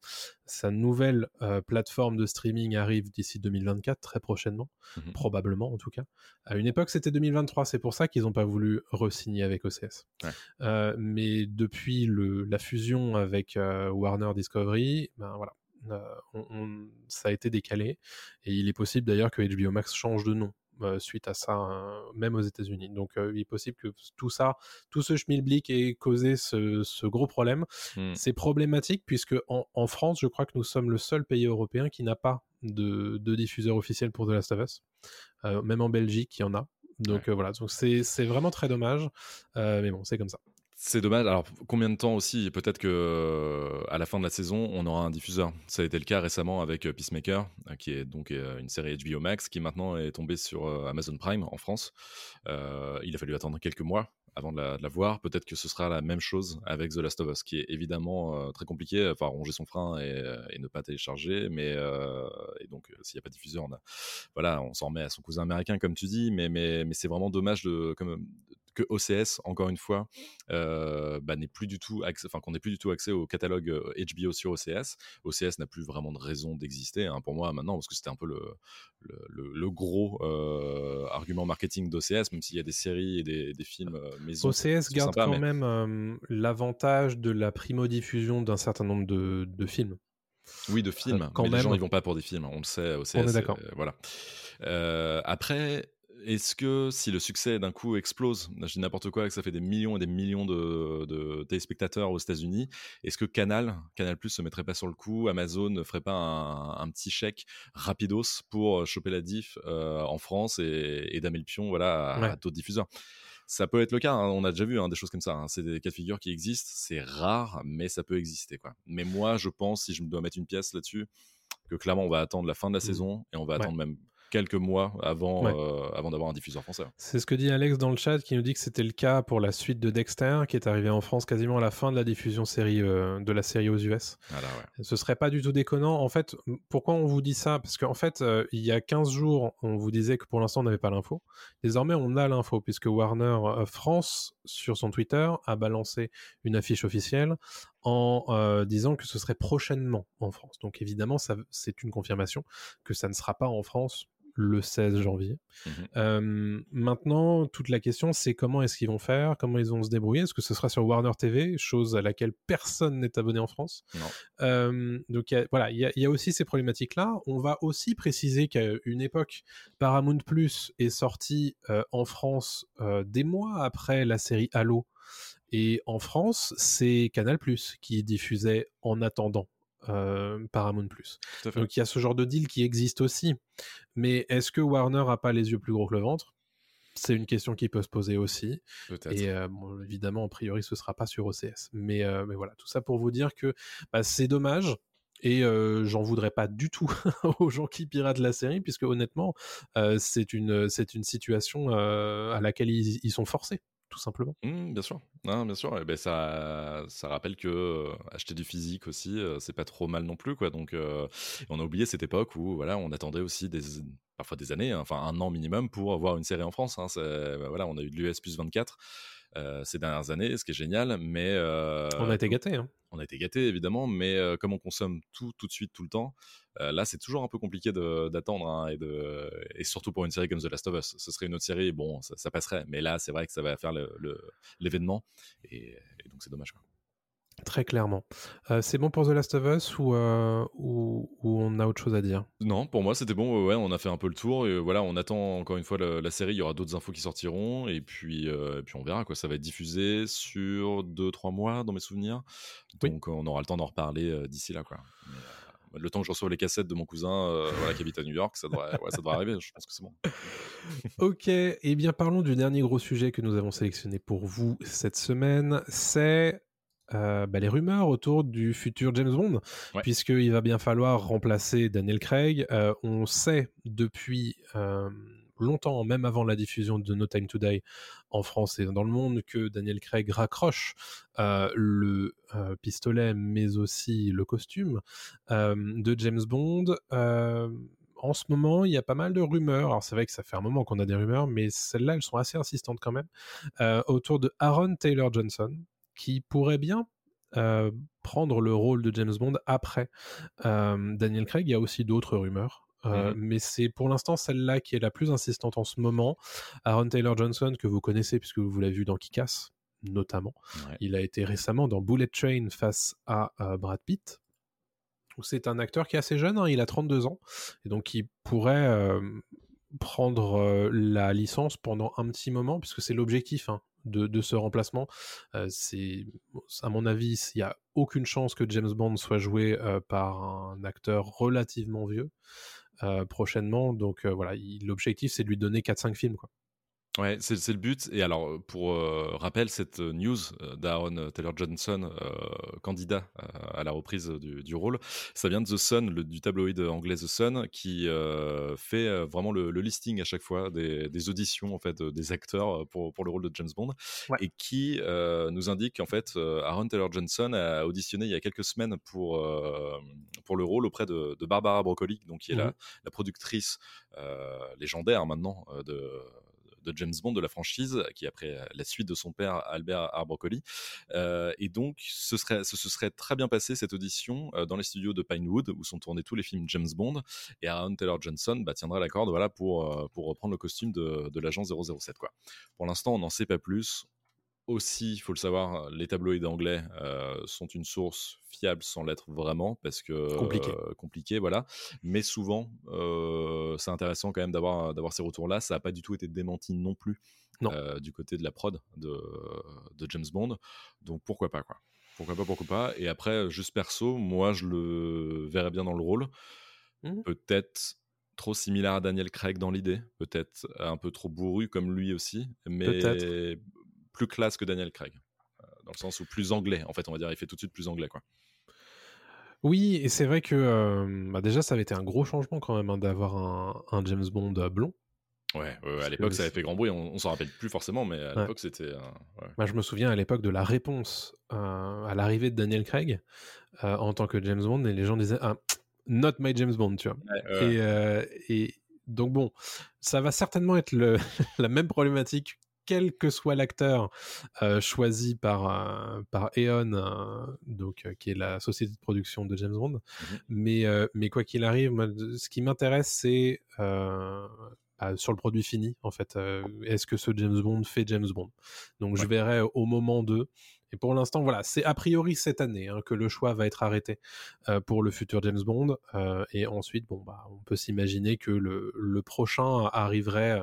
nouvelle plateforme de streaming arrive d'ici 2024, très prochainement, mmh probablement en tout cas. À une époque, c'était 2023, c'est pour ça qu'ils n'ont pas voulu re-signer avec OCS. mais depuis la fusion avec Warner Discovery, ben voilà, ça a été décalé et il est possible d'ailleurs que HBO Max change de nom euh, suite à ça, hein, même aux États-Unis. Donc, euh, il est possible que tout ça, tout ce schmilblick ait causé ce, gros problème. Mmh. C'est problématique puisque en, France, je crois que nous sommes le seul pays européen qui n'a pas de, diffuseur officiel pour The Last of Us. Euh, même en Belgique, il y en a. Donc euh, voilà, donc c'est c'est vraiment très dommage, euh, mais bon, c'est comme ça. C'est dommage. Alors, combien de temps aussi Peut-être que euh, à la fin de la saison, on aura un diffuseur. Ça a été le cas récemment avec euh, Peacemaker, euh, qui est donc une série HBO Max, qui maintenant est tombée sur Amazon Prime en France. Il a fallu attendre quelques mois avant de la, voir. Peut-être que ce sera la même chose avec The Last of Us, qui est évidemment très compliqué. Enfin, ronger son frein et, ne pas télécharger. Mais et donc, s'il n'y a pas de diffuseur, on voilà, on s'en remet à son cousin américain, comme tu dis. Mais, c'est vraiment dommage de, que OCS, encore une fois, euh, bah, n'est plus du tout enfin qu'on n'ait plus du tout accès au catalogue euh, HBO sur OCS. OCS n'a plus vraiment de raison d'exister hein, pour moi maintenant parce que c'était un peu le, le, le- le gros euh, argument marketing d'OCS, même s'il y a des séries et des, des films euh, maison. OCS garde quand mais- même euh, l'avantage de la primo-diffusion d'un certain nombre de, de films. Oui, de films. Euh, quand mais les même. gens, ils vont pas pour des films. On le sait. OCS, On est d'accord. euh, voilà. Euh, après, est-ce que si le succès d'un coup explose, je dis n'importe quoi, que ça fait des millions et des millions de, de téléspectateurs aux États-Unis, est-ce que Canal, Canal Plus se mettrait pas sur le coup, Amazon ne ferait pas un, un petit chèque rapidos pour choper la diff euh, en France et, et damer le pion, voilà, à, Ouais. à d'autres diffuseurs? Ça peut être le cas, hein, on a déjà vu hein, des choses comme ça. hein. C'est des cas de figure qui existent, c'est rare, mais ça peut exister. Quoi. Mais moi, je pense, si je me dois mettre une pièce là-dessus, que clairement, on va attendre la fin de la saison et on va Mmh. Ouais. attendre même quelques mois avant, Ouais. euh, avant d'avoir un diffuseur français. C'est ce que dit Alex dans le chat qui nous dit que c'était le cas pour la suite de Dexter qui est arrivé en France quasiment à la fin de la diffusion série, euh, de la série aux US. Voilà, ouais. Ce serait pas du tout déconnant. En fait, pourquoi on vous dit ça? Parce qu'en fait, euh, il y a 15 jours, on vous disait que pour l'instant, on n'avait pas l'info. Désormais, on a l'info, puisque Warner France, sur son Twitter, a balancé une affiche officielle en euh, disant que ce serait prochainement en France. Donc évidemment, c'est une confirmation que ça ne sera pas en France le 16 janvier. Euh, maintenant, toute la question, c'est comment est-ce qu'ils vont faire, comment ils vont se débrouiller? Est-ce que ce sera sur Warner TV, chose à laquelle personne n'est abonné en France? Non. Euh, Donc il y a- voilà, il y, a- il y a aussi ces problématiques-là. On va aussi préciser qu'à une époque, Paramount Plus est sorti euh, en France euh, des mois après la série Halo. Et en France, c'est Canal Plus qui diffusait en attendant euh, Paramount Plus. Donc il y a ce genre de deal qui existe aussi. Mais est-ce que Warner a pas les yeux plus gros que le ventre? C'est une question qui peut se poser aussi. Et euh, bon, évidemment, a priori, ce sera pas sur OCS. Mais, euh, mais voilà, tout ça pour vous dire que bah, c'est dommage. Et euh, j'en voudrais pas du tout aux gens qui piratent la série, puisque honnêtement, c'est une, c'est une situation à laquelle ils, ils sont forcés, tout simplement. Mmh, bien sûr, bien sûr. Et ben ça, ça rappelle que euh, acheter du physique aussi, euh, c'est pas trop mal non plus, quoi. Donc, euh, on a oublié cette époque où, voilà, on attendait aussi des, parfois des années, hein, enfin un an minimum pour avoir une série en France. Hein. Ben voilà, on a eu de l'US plus 24 euh, ces dernières années, ce qui est génial, mais euh, On a été gâtés. Hein. on a été gâtés évidemment, mais euh, comme on consomme tout tout de suite tout le temps, euh, là c'est toujours un peu compliqué d'attendre hein, et, de, et surtout pour une série comme The Last of Us. Ce serait une autre série, bon, ça, ça passerait, mais là c'est vrai que ça va faire le- le- l'événement et, et donc c'est dommage. Quoi. Très clairement. Euh, c'est bon pour The Last of Us ou, euh, ou, ou on a autre chose à dire? Non, pour moi c'était bon. Ouais, on a fait un peu le tour et voilà, on attend encore une fois la, la série. Il y aura d'autres infos qui sortiront et puis euh, et puis on verra quoi. Ça va être diffusé sur 2-3 mois dans mes souvenirs, Oui. donc on aura le temps d'en reparler d'ici là quoi. Mais, le temps que je reçoive les cassettes de mon cousin voilà, qui habite à New York, ça devrait, ouais, ça devrait arriver. Je pense que c'est bon. Ok, et bien parlons du dernier gros sujet que nous avons sélectionné pour vous cette semaine, c'est euh, bah, les rumeurs autour du futur James Bond, Ouais. puisqu'il va bien falloir remplacer Daniel Craig. Euh, on sait depuis euh, longtemps, même avant la diffusion de No Time to Die en France et dans le monde, que Daniel Craig raccroche le pistolet, mais aussi le costume de James Bond. En ce moment, il y a pas mal de rumeurs. Alors, c'est vrai que ça fait un moment qu'on a des rumeurs, mais celles-là, elles sont assez insistantes quand même. euh, autour de Aaron Taylor Johnson, qui pourrait bien euh, prendre le rôle de James Bond après euh, Daniel Craig. Il y a aussi d'autres rumeurs. euh, Mhm. Mais c'est pour l'instant celle-là qui est la plus insistante en ce moment. Aaron Taylor Johnson, que vous connaissez puisque vous l'avez vu dans Kick-Ass, notamment. Ouais. Il a été récemment dans Bullet Train face à euh, Brad Pitt. C'est un acteur qui est assez jeune, hein, il a 32 ans, et donc il pourrait prendre la licence pendant un petit moment, puisque c'est l'objectif hein, de, ce remplacement. Euh, c'est, à mon avis, il n'y a aucune chance que James Bond soit joué euh, par un acteur relativement vieux euh, prochainement. Donc voilà, il- l'objectif c'est de lui donner 4-5 films. Ouais, c'est c'est le but. Et alors, pour euh, rappel, cette news euh, d'Aaron Taylor Johnson, euh, candidat à la reprise du, du rôle, ça vient de The Sun, le- du tabloïd anglais The Sun, qui fait vraiment le, le listing à chaque fois des, des auditions en fait des acteurs pour, pour le rôle de James Bond, Ouais. et qui nous indique qu'en fait Aaron Taylor Johnson a auditionné il y a quelques semaines pour pour le rôle auprès de, de Barbara Broccoli, donc qui est la, Mhm. la productrice légendaire maintenant de de James Bond de la franchise, qui après euh, la suite de son père Albert Arbroccoli. Euh, et donc, ce serait, ce, se serait très bien passé cette audition euh, dans les studios de Pinewood, où sont tournés tous les films James Bond. Et Aaron Taylor Johnson bah, tiendra la corde voilà, pour, pour reprendre le costume de, de l'agent 007. Quoi. Pour l'instant, on n'en sait pas plus. Aussi, il faut le savoir, les tabloïds anglais euh, sont une source fiable sans l'être vraiment, parce que Compliqué. euh, compliqué, voilà. Mais souvent, euh, c'est intéressant quand même d'avoir d'avoir ces retours-là. Ça n'a pas du tout été démenti non plus Non. euh, du côté de la prod de, de James Bond. Donc pourquoi pas quoi. Pourquoi pas, pourquoi pas. Et après, juste perso, moi je le verrais bien dans le rôle. Mhm. Peut-être trop similaire à Daniel Craig dans l'idée, peut-être un peu trop bourru comme lui aussi, mais Peut-être. Plus classe que Daniel Craig. Euh, Dans le sens où plus anglais, en fait, on va dire, il fait tout de suite plus anglais, quoi. Oui, et c'est vrai que euh, bah déjà, ça avait été un gros changement quand même hein, d'avoir un, un James Bond euh, blond. Ouais, à l'époque, que ça avait fait grand bruit, on, on s'en rappelle plus forcément, mais à Ouais. l'époque, c'était. euh, ouais. Moi, je me souviens à l'époque de la réponse euh, à l'arrivée de Daniel Craig en tant que James Bond, et les gens disaient ah, Not my James Bond, tu vois. Et donc, bon, ça va certainement être le, la même problématique, quel que soit l'acteur euh, choisi par, euh, par Eon, euh, donc, qui est la société de production de James Bond. Mhm. mais, mais quoi qu'il arrive, moi, ce qui m'intéresse, c'est. bah, sur le produit fini, en fait, est-ce que ce James Bond fait James Bond? Donc je verrai au moment de. Et pour l'instant, voilà, c'est a priori cette année hein, que le choix va être arrêté euh, pour le futur James Bond. euh, et ensuite, bon, bah, on peut s'imaginer que le, prochain arriverait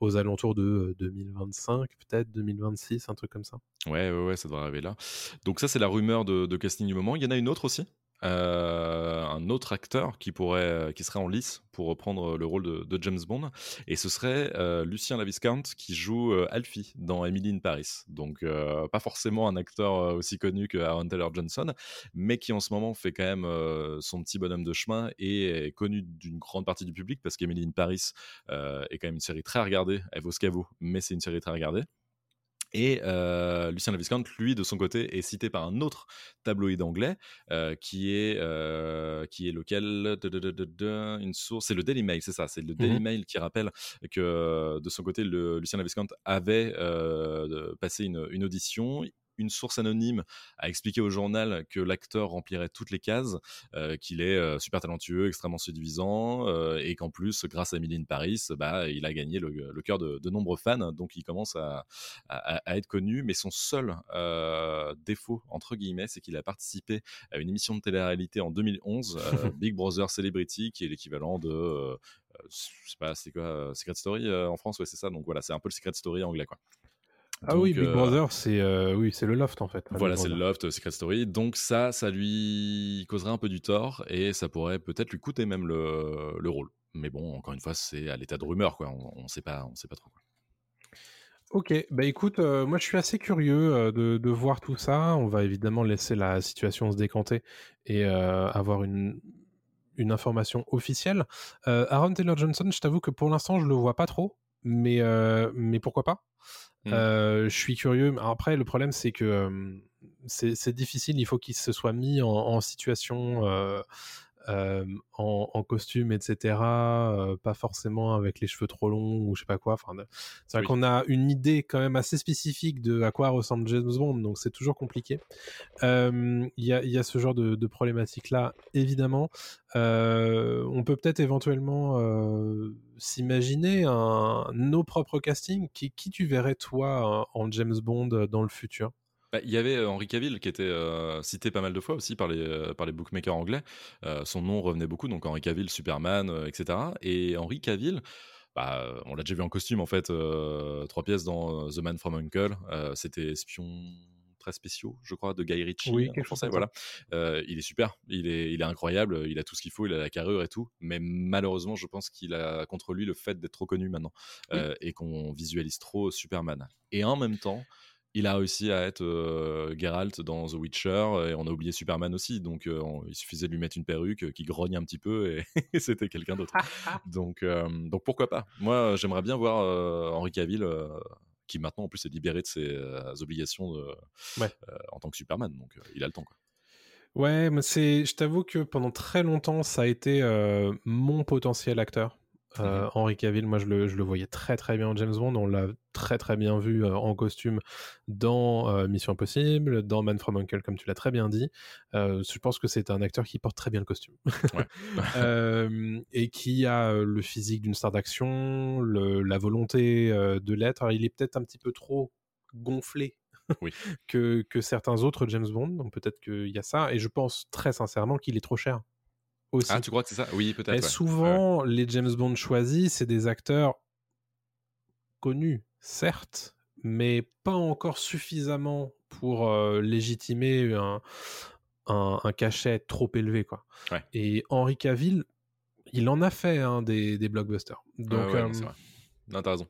aux alentours de euh, 2025, peut-être 2026, un truc comme ça. Ouais, ouais, ça devrait arriver là. Donc ça, c'est la rumeur de casting du moment. Il y en a une autre aussi? Euh, un autre acteur qui pourrait, qui serait en lice pour reprendre le rôle de, James Bond, et ce serait euh, Lucien Laviscount qui joue euh, Alfie dans Emily in Paris. Donc euh, pas forcément un acteur euh, aussi connu que Aaron Taylor Johnson, mais qui en ce moment fait quand même euh, son petit bonhomme de chemin et est connu d'une grande partie du public parce qu'Emily in Paris euh, est quand même une série très regardée. Elle vaut ce qu'elle vaut, mais c'est une série très regardée. Et euh, Lucien Laviscount, lui, de son côté, est cité par un autre tabloïd anglais euh, qui est euh, qui est lequel? De, de, de, de, de, une source, c'est le Daily Mail, c'est ça, c'est le Daily Mhm. Mail qui rappelle que de son côté, le, Lucien Laviscount avait passé une, une audition. Une source anonyme a expliqué au journal que l'acteur remplirait toutes les cases, euh, qu'il est euh, super talentueux, extrêmement séduisant, euh, et qu'en plus, grâce à Emily in Paris, bah, il a gagné le, le cœur de, de nombreux fans, donc il commence à, à, à être connu, mais son seul défaut, entre guillemets, c'est qu'il a participé à une émission de télé-réalité en 2011, euh, Big Brother Celebrity, qui est l'équivalent de, je sais pas, c'est quoi, Secret Story euh, en France, ouais, c'est ça, donc voilà, c'est un peu le Secret Story anglais, quoi. Ah Donc, oui, Big euh, Brother, c'est euh, oui, c'est le loft en fait. Voilà, c'est le loft, Secret Story. Donc ça, ça lui causerait un peu du tort et ça pourrait peut-être lui coûter même le, le rôle. Mais bon, encore une fois, c'est à l'état de rumeur, quoi. On, on sait pas, on sait pas trop. Quoi. Ok, bah écoute, euh, moi je suis assez curieux euh, de, de voir tout ça. On va évidemment laisser la situation se décanter et euh, avoir une, une information officielle. Euh, Aaron Taylor Johnson, je t'avoue que pour l'instant je le vois pas trop, mais, euh, mais pourquoi pas? Mm. Euh, Je suis curieux. Après, le problème c'est que euh, c'est difficile. Il faut qu'il se soit mis en, en situation. En, en costume, etc. pas forcément avec les cheveux trop longs ou je sais pas quoi. Enfin, c'est vrai Oui. qu'on a une idée quand même assez spécifique de à quoi ressemble James Bond, donc c'est toujours compliqué. Il y, a, il y a ce genre de, de problématique là, évidemment. On peut peut-être éventuellement s'imaginer un nos propres castings. Qui, qui tu verrais toi en James Bond dans le futur? Bah, Il y avait euh, Henry Cavill qui était euh, cité pas mal de fois aussi par les, euh, par les bookmakers anglais. Euh, son nom revenait beaucoup, donc Henry Cavill, Superman, euh, etc. Et Henry Cavill, bah, on l'a déjà vu en costume en fait, trois pièces dans The Man from Uncle. C'était espion Secrets spéciaux, je crois, de Guy Ritchie. Oui, en français, voilà. Euh, il est super, il est, il est incroyable, il a tout ce qu'il faut, il a la carrure et tout. Mais malheureusement, je pense qu'il a contre lui le fait d'être trop connu maintenant euh, et qu'on visualise trop Superman. Et en même temps, il a réussi à être euh, Geralt dans The Witcher et on a oublié Superman aussi. Donc euh, on- il suffisait de lui mettre une perruque euh, qui grogne un petit peu et, c'était quelqu'un d'autre. donc, donc pourquoi pas Moi, j'aimerais bien voir Henry Cavill. qui maintenant en plus est libéré de ses obligations Ouais. en tant que Superman, donc il a le temps. Quoi. Ouais, mais c'est, je t'avoue que pendant très longtemps, ça a été mon potentiel acteur. Euh, Mhm. Henry Cavill, moi je le, je le voyais très très bien en James Bond, on l'a très très bien vu euh, en costume dans euh, Mission Impossible, dans Man from Uncle, comme tu l'as très bien dit. Euh, je pense que c'est un acteur qui porte très bien le costume. Ouais. Et qui a le physique d'une star d'action, la volonté de l'être. Il est peut-être un petit peu trop gonflé Oui. que, que certains autres James Bond, donc peut-être qu'il y a ça, et je pense très sincèrement qu'il est trop cher aussi. Ah, tu crois que c'est ça? Oui, peut-être. Et ouais. Ouais, ouais. souvent, les James Bond choisis, c'est des acteurs connus, certes, mais pas encore suffisamment pour euh, légitimer un, un, un cachet trop élevé. Quoi. Ouais. Et Henry Cavill, il en a fait hein, des, des blockbusters. Donc, euh, c'est vrai. Non, t'as raison.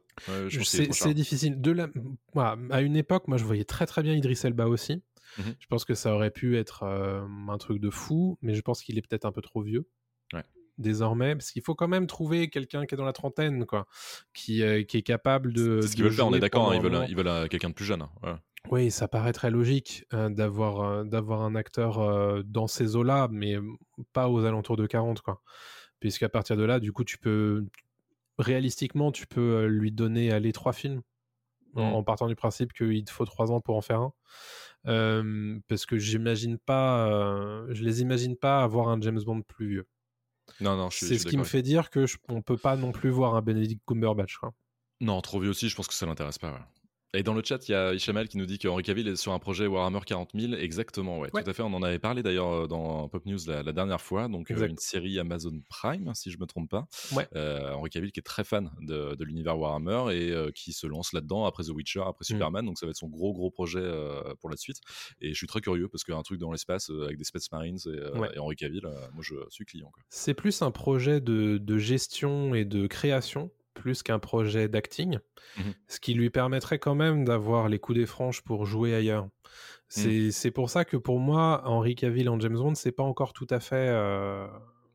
C'est difficile. De la... voilà, à une époque, moi, je voyais très très bien Idris Elba aussi. Mhm. Je pense que ça aurait pu être euh, un truc de fou, mais je pense qu'il est peut-être un peu trop vieux. Ouais. Désormais, parce qu'il faut quand même trouver quelqu'un qui est dans la trentaine, quoi, qui, euh, qui est capable de. C'est ce qu'ils veulent faire, on est d'accord. hein, Ils veulent, ils veulent quelqu'un de plus jeune. hein, ouais. Oui, ça paraît très logique euh, d'avoir euh, d'avoir un acteur euh, dans ces eaux-là, mais pas aux alentours de 40, quoi. Puisqu'à partir de là, du coup, tu peux réalistiquement, tu peux lui donner aller trois films en, Mm. en partant du principe qu'il te faut trois ans pour en faire un. Euh, parce que j'imagine pas, euh, je les imagine pas avoir un James Bond plus vieux. Non, non, je suis. C'est ce qui me fait dire que je- on peut pas non plus voir un Benedict Cumberbatch. Quoi. Non, trop vieux aussi, je pense que ça l'intéresse pas. ouais. Et dans le chat, il y a Ishamal qui nous dit que Henry Cavill est sur un projet Warhammer 40 000. Exactement, ouais, Ouais. tout à fait. On en avait parlé d'ailleurs euh, dans Pop News la, la dernière fois. Donc, euh, une série Amazon Prime, si je me trompe pas. Ouais. Euh, Henry Cavill qui est très fan de, de l'univers Warhammer et euh, qui se lance là-dedans après The Witcher, après Mm. Superman. Donc, ça va être son gros, gros projet euh, pour la suite. Et je suis très curieux parce qu'un truc dans l'espace avec des Space Marines et, Ouais. et Henry Cavill, moi je suis client. C'est plus un projet de, de gestion et de création, plus qu'un projet d'acting, Mhm. ce qui lui permettrait quand même d'avoir les coups des franches pour jouer ailleurs. C'est c'est pour ça que pour moi, Henry Cavill en James Bond, c'est pas encore tout à fait. euh,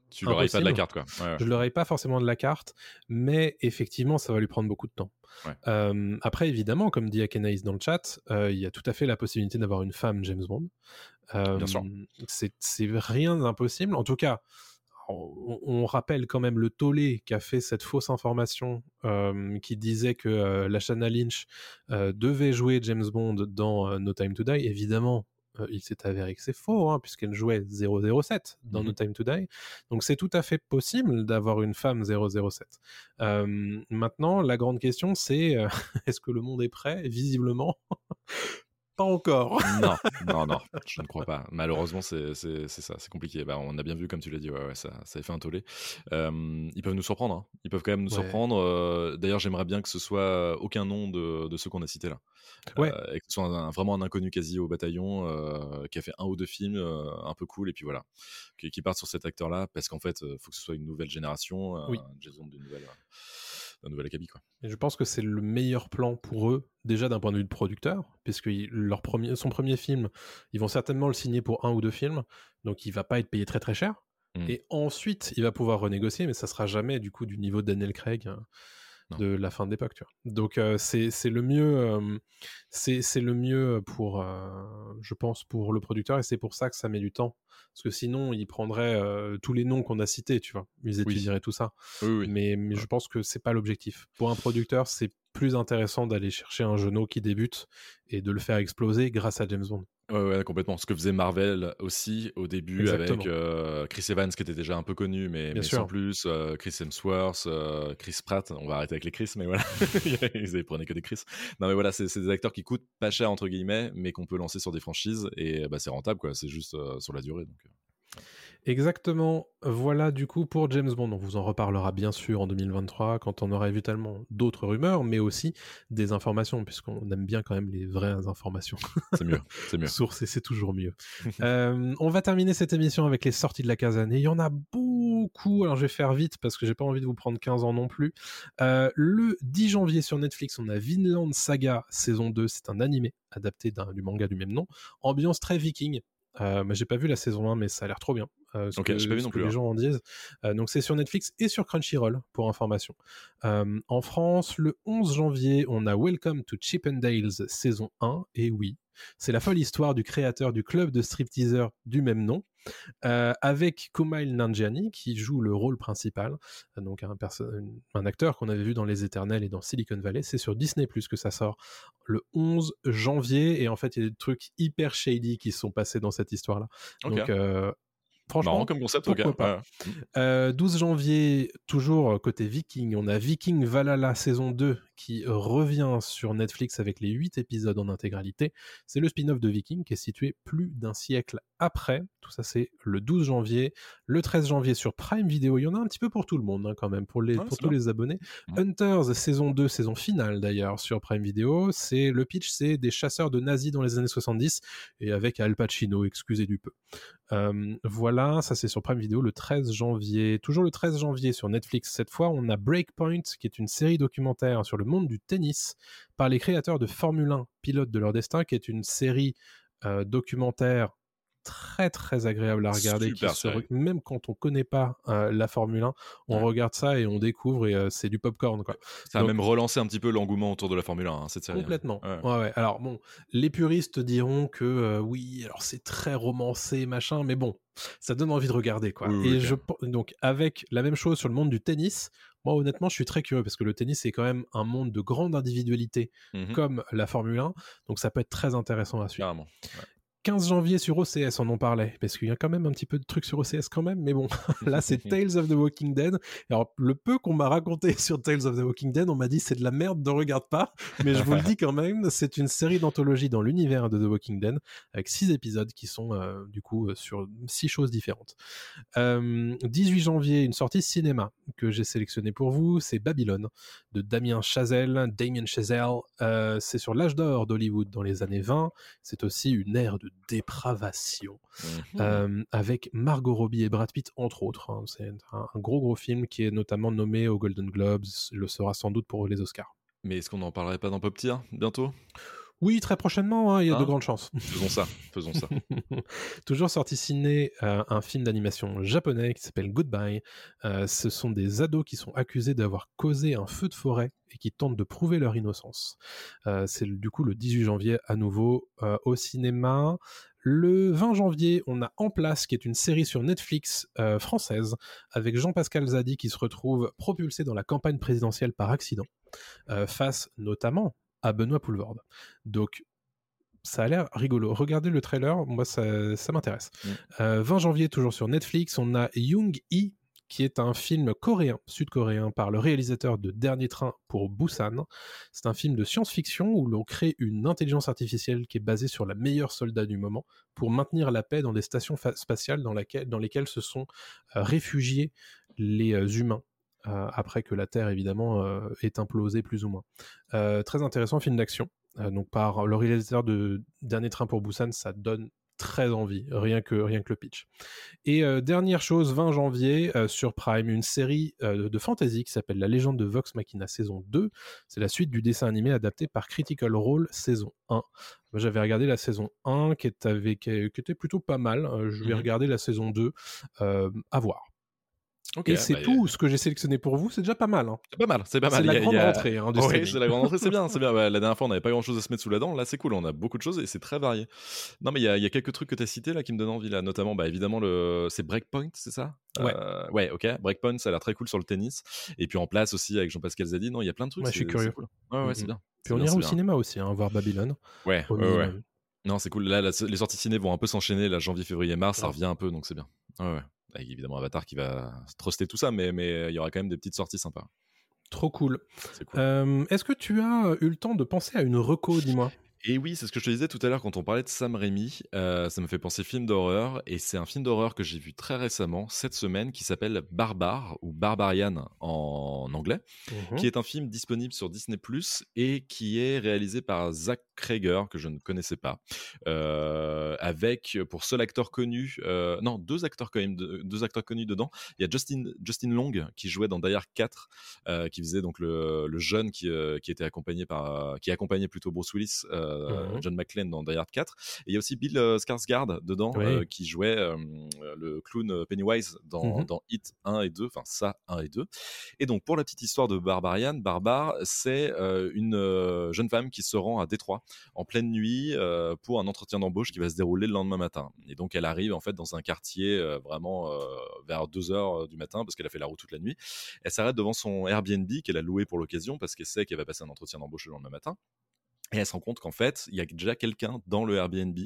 Tu l'aurais pas de la carte, quoi. Ouais, ouais. Je l'aurais pas forcément de la carte, mais effectivement, ça va lui prendre beaucoup de temps. Ouais. Euh, après, évidemment, comme dit Akenaïs dans le chat, euh, il y a tout à fait la possibilité d'avoir une femme James Bond. Euh, Bien sûr. C'est c'est rien d'impossible. En tout cas, on, on rappelle quand même le tollé qu'a fait cette fausse information euh, qui disait que euh, Lashana Lynch euh, devait jouer James Bond dans euh, No Time to Die. Évidemment, il s'est avéré que c'est faux, hein, puisqu'elle jouait 007 dans Mhm. No Time to Die. Donc c'est tout à fait possible d'avoir une femme 007. Euh, maintenant, la grande question, c'est est-ce que le monde est prêt? Visiblement, pas encore. non, non, non, je ne crois pas. Malheureusement, c'est ça, c'est compliqué. Bah, on a bien vu, comme tu l'as dit, ouais, ouais, ça, ça a fait un tollé. Euh, ils peuvent nous surprendre, hein. ils peuvent quand même nous Ouais. surprendre. euh, D'ailleurs, j'aimerais bien que ce soit aucun nom de, de ceux qu'on a cités là. Ouais. Euh, et que ce soit un- vraiment un inconnu quasi au bataillon qui a fait un ou deux films un peu cool, et puis voilà, qui, qui parte sur cet acteur-là, parce qu'en fait, il faut que ce soit une nouvelle génération, Oui. Bond d'une nouvelle, d'un nouvel acabit, quoi. Et je pense que c'est le meilleur plan pour eux, déjà d'un point de vue de producteur, puisque il- leur premier, son premier film, ils vont certainement le signer pour un ou deux films, donc il va pas être payé très très cher. Mm. Et ensuite, il va pouvoir renégocier, mais ça sera jamais du coup du niveau de Daniel Craig Non. De la fin de l'époque. tu vois. Donc euh, c'est c'est le mieux, euh, c'est c'est le mieux pour, euh, je pense, pour le producteur, et c'est pour ça que ça met du temps. Parce que sinon, il prendrait euh, tous les noms qu'on a cités, tu vois. Ils étudieraient tout ça. Oui, oui. Mais, mais je pense que c'est pas l'objectif. Pour un producteur, c'est plus intéressant d'aller chercher un genou qui débute et de le faire exploser grâce à James Bond. Ouais, ouais, complètement. Ce que faisait Marvel aussi au début Exactement. avec euh, Chris Evans qui était déjà un peu connu, mais, Bien mais sûr. sans plus. euh, Chris Hemsworth, euh, Chris Pratt. On va arrêter avec les Chris, mais voilà. Ils prenaient que des Chris. Non, mais voilà, c'est des acteurs qui coûtent pas cher, entre guillemets, mais qu'on peut lancer sur des franchises et bah, c'est rentable, quoi. C'est juste sur la durée. Donc. Exactement. Voilà du coup pour James Bond. On vous en reparlera bien sûr en 2023 quand on aura évidemment d'autres rumeurs, mais aussi des informations, puisqu'on aime bien quand même les vraies informations. C'est mieux, c'est mieux. Source et c'est toujours mieux. Euh, on va terminer cette émission avec les sorties de la casane. Et il y en a beaucoup. Alors je vais faire vite parce que j'ai pas envie de vous prendre 15 ans non plus. Euh, le 10 janvier sur Netflix, on a Vinland Saga saison 2. C'est un animé adapté du manga du même nom. Ambiance très viking. Euh, j'ai pas vu la saison 1, mais ça a l'air trop bien. Euh, ce Ok, que, j'ai pas vu ce non que plus, les hein. gens en disent. Euh, donc c'est sur Netflix et sur Crunchyroll pour information. Euh, en France, le 11 janvier, on a Welcome to Chippendales saison 1. Et oui, c'est la folle histoire du créateur du club de stripteasers du même nom. Euh, avec Kumail Nanjiani qui joue le rôle principal, euh, donc un, acteur qu'on avait vu dans Les Éternels et dans Silicon Valley. C'est sur Disney Plus que ça sort le 11 janvier et en fait il y a des trucs hyper shady qui se sont passés dans cette histoire-là. Donc euh, franchement, Marrant comme concept, pourquoi pas. ouais. euh, 12 janvier, toujours côté Viking, on a Viking Valhalla saison 2 qui revient sur Netflix avec les 8 épisodes en intégralité. C'est le spin-off de Viking qui est situé plus d'un siècle après. Tout ça, c'est le 12 janvier. Le 13 janvier sur Prime Video, il y en a un petit peu pour tout le monde hein, quand même, pour, les, Ouais, pour c'est tous bien. les abonnés. Hunters saison 2, saison finale d'ailleurs sur Prime Video. C'est le pitch, c'est des chasseurs de nazis dans les années 70 et avec Al Pacino, excusez du peu. Euh, voilà, ça c'est sur Prime Video le 13 janvier. Toujours le 13 janvier sur Netflix. Cette fois, on a Breakpoint, qui est une série documentaire sur le monde du tennis par les créateurs de Formule 1, Pilote de leur destin, qui est une série euh, documentaire très très agréable à regarder. qui se. Même quand on connaît pas euh, la Formule 1, on Ouais. regarde ça et on découvre et euh, c'est du popcorn quoi. Ça a même relancé un petit peu l'engouement autour de la Formule 1, hein, cette série. hein. Complètement. Ouais. Ouais, ouais. Alors bon, les puristes diront que euh, oui, alors c'est très romancé, machin, mais bon, ça donne envie de regarder, quoi. Oui, oui, Et ok. je donc avec la même chose sur le monde du tennis, moi honnêtement, je suis très curieux parce que le tennis c'est quand même un monde de grande individualité, Mhm. comme la Formule 1, donc ça peut être très intéressant à suivre. 15 janvier sur OCS, on en parlait, parce qu'il y a quand même un petit peu de trucs sur OCS quand même, mais bon, là c'est Tales of the Walking Dead. Alors, le peu qu'on m'a raconté sur Tales of the Walking Dead, on m'a dit c'est de la merde, ne regarde pas, mais je vous le dis quand même, c'est une série d'anthologie dans l'univers de The Walking Dead, avec six épisodes qui sont euh, du coup euh, sur six choses différentes. Euh, 18 janvier, une sortie cinéma que j'ai sélectionnée pour vous, c'est Babylone de Damien Chazelle, Damien Chazelle. Euh, c'est sur l'âge d'or d'Hollywood dans les années 20. C'est aussi une ère de dépravation euh, avec Margot Robbie et Brad Pitt entre autres. hein. C'est un, un gros gros film qui est notamment nommé aux Golden Globes, le sera sans doute pour les Oscars. Mais est-ce qu'on n'en parlerait pas dans Pop Tier bientôt? Oui, très prochainement, hein, il y a de Hein grandes chances. Faisons ça, faisons ça. Toujours sorti ciné, euh, un film d'animation japonais qui s'appelle Goodbye. Euh, ce sont des ados qui sont accusés d'avoir causé un feu de forêt et qui tentent de prouver leur innocence. Euh, C'est du coup le 18 janvier à nouveau au cinéma. Le 20 janvier, on a En Place, qui est une série sur Netflix française, avec Jean-Pascal Zadi qui se retrouve propulsé dans la campagne présidentielle par accident, euh, face notamment à Benoît Poulvorde. Donc, ça a l'air rigolo. Regardez le trailer, moi ça, ça m'intéresse. Mm. Euh, 20 janvier, toujours sur Netflix, on a Young Yi, qui est un film coréen, sud-coréen, par le réalisateur de Dernier Train pour Busan. C'est un film de science-fiction où l'on crée une intelligence artificielle qui est basée sur la meilleure soldat du moment pour maintenir la paix dans des stations spatiales dans, laquelle- dans lesquelles se sont euh, réfugiés les euh, humains. Euh, après que la Terre évidemment euh, est implosée plus ou moins. Euh, très intéressant film d'action. Donc par le réalisateur de Dernier Train pour Busan, ça donne très envie, rien que, rien que le pitch. Et euh, dernière chose, 20 janvier, euh, sur Prime, une série euh, de fantasy qui s'appelle La légende de Vox Machina saison 2. C'est la suite du dessin animé adapté par Critical Role saison 1. Moi, j'avais regardé la saison 1 qui, est avec, qui était plutôt pas mal. Je vais Mhm. regarder la saison 2 euh, à voir. Ok, Et c'est bah, tout ce que j'ai sélectionné pour vous, c'est déjà pas mal. hein. C'est pas mal, c'est pas mal. C'est la a- grande rentrée hein, Oui, c'est la grande rentrée, c'est bien, c'est bien. Ouais, la dernière fois, on n'avait pas grand chose à se mettre sous la dent. Là, c'est cool, on a beaucoup de choses et c'est très varié. Non, mais il y, a- il y a quelques trucs que tu as cités là qui me donnent envie, là, notamment, bah, évidemment, le... c'est Breakpoint, c'est ça? Ouais. Euh, ouais, ok. Breakpoint, ça a l'air très cool sur le tennis. Et puis en place aussi avec Jean-Pascal Zadi. Non, il y a plein de trucs. Ouais, je suis curieux. cool. Ouais, ouais, c'est Mhm. bien. Puis on ira au cinéma aussi, hein, voir Babylone. Ouais, ouais, ouais. Non, c'est cool. Là, les sorties ciné vont un peu s'enchaîner. Là, janvier, février, mars, ça Ouais. revient un peu, donc c'est bien. Ouais, ouais. Avec évidemment Avatar qui va truster tout ça, mais mais il y aura quand même des petites sorties sympas. Trop cool. Euh, Est-ce que tu as eu le temps de penser à une reco, dis-moi? Et oui, c'est ce que je te disais tout à l'heure quand on parlait de Sam Raimi. euh, ça me fait penser film d'horreur. Et c'est un film d'horreur que j'ai vu très récemment, cette semaine, qui s'appelle Barbare ou Barbarian en anglais, Mhm. qui est un film disponible sur Disney Plus et qui est réalisé par Zach Krager, que je ne connaissais pas, euh, avec pour seul acteur connu, euh, non, deux acteurs quand même, deux, acteurs connus dedans. Il y a Justin, Justin Long qui jouait dans Die Hard 4, euh, qui faisait donc le, le jeune qui, qui était accompagné par, qui accompagnait plutôt Bruce Willis, Mhm. John McClane dans Die Hard 4. Et il y a aussi Bill Skarsgård dedans, Oui. qui jouait le clown Pennywise dans, Mhm. dans Hit 1 et 2, enfin ça 1 et 2. Et donc pour la petite histoire de Barbarian, Barbare, c'est une jeune femme qui se rend à Détroit en pleine nuit euh, pour un entretien d'embauche qui va se dérouler le lendemain matin. Et donc elle arrive en fait dans un quartier euh, vraiment euh, vers 2 heures du matin parce qu'elle a fait la route toute la nuit. Elle s'arrête devant son Airbnb qu'elle a loué pour l'occasion parce qu'elle sait qu'elle va passer un entretien d'embauche le lendemain matin. Et elle se rend compte qu'en fait, il y a déjà quelqu'un dans le Airbnb.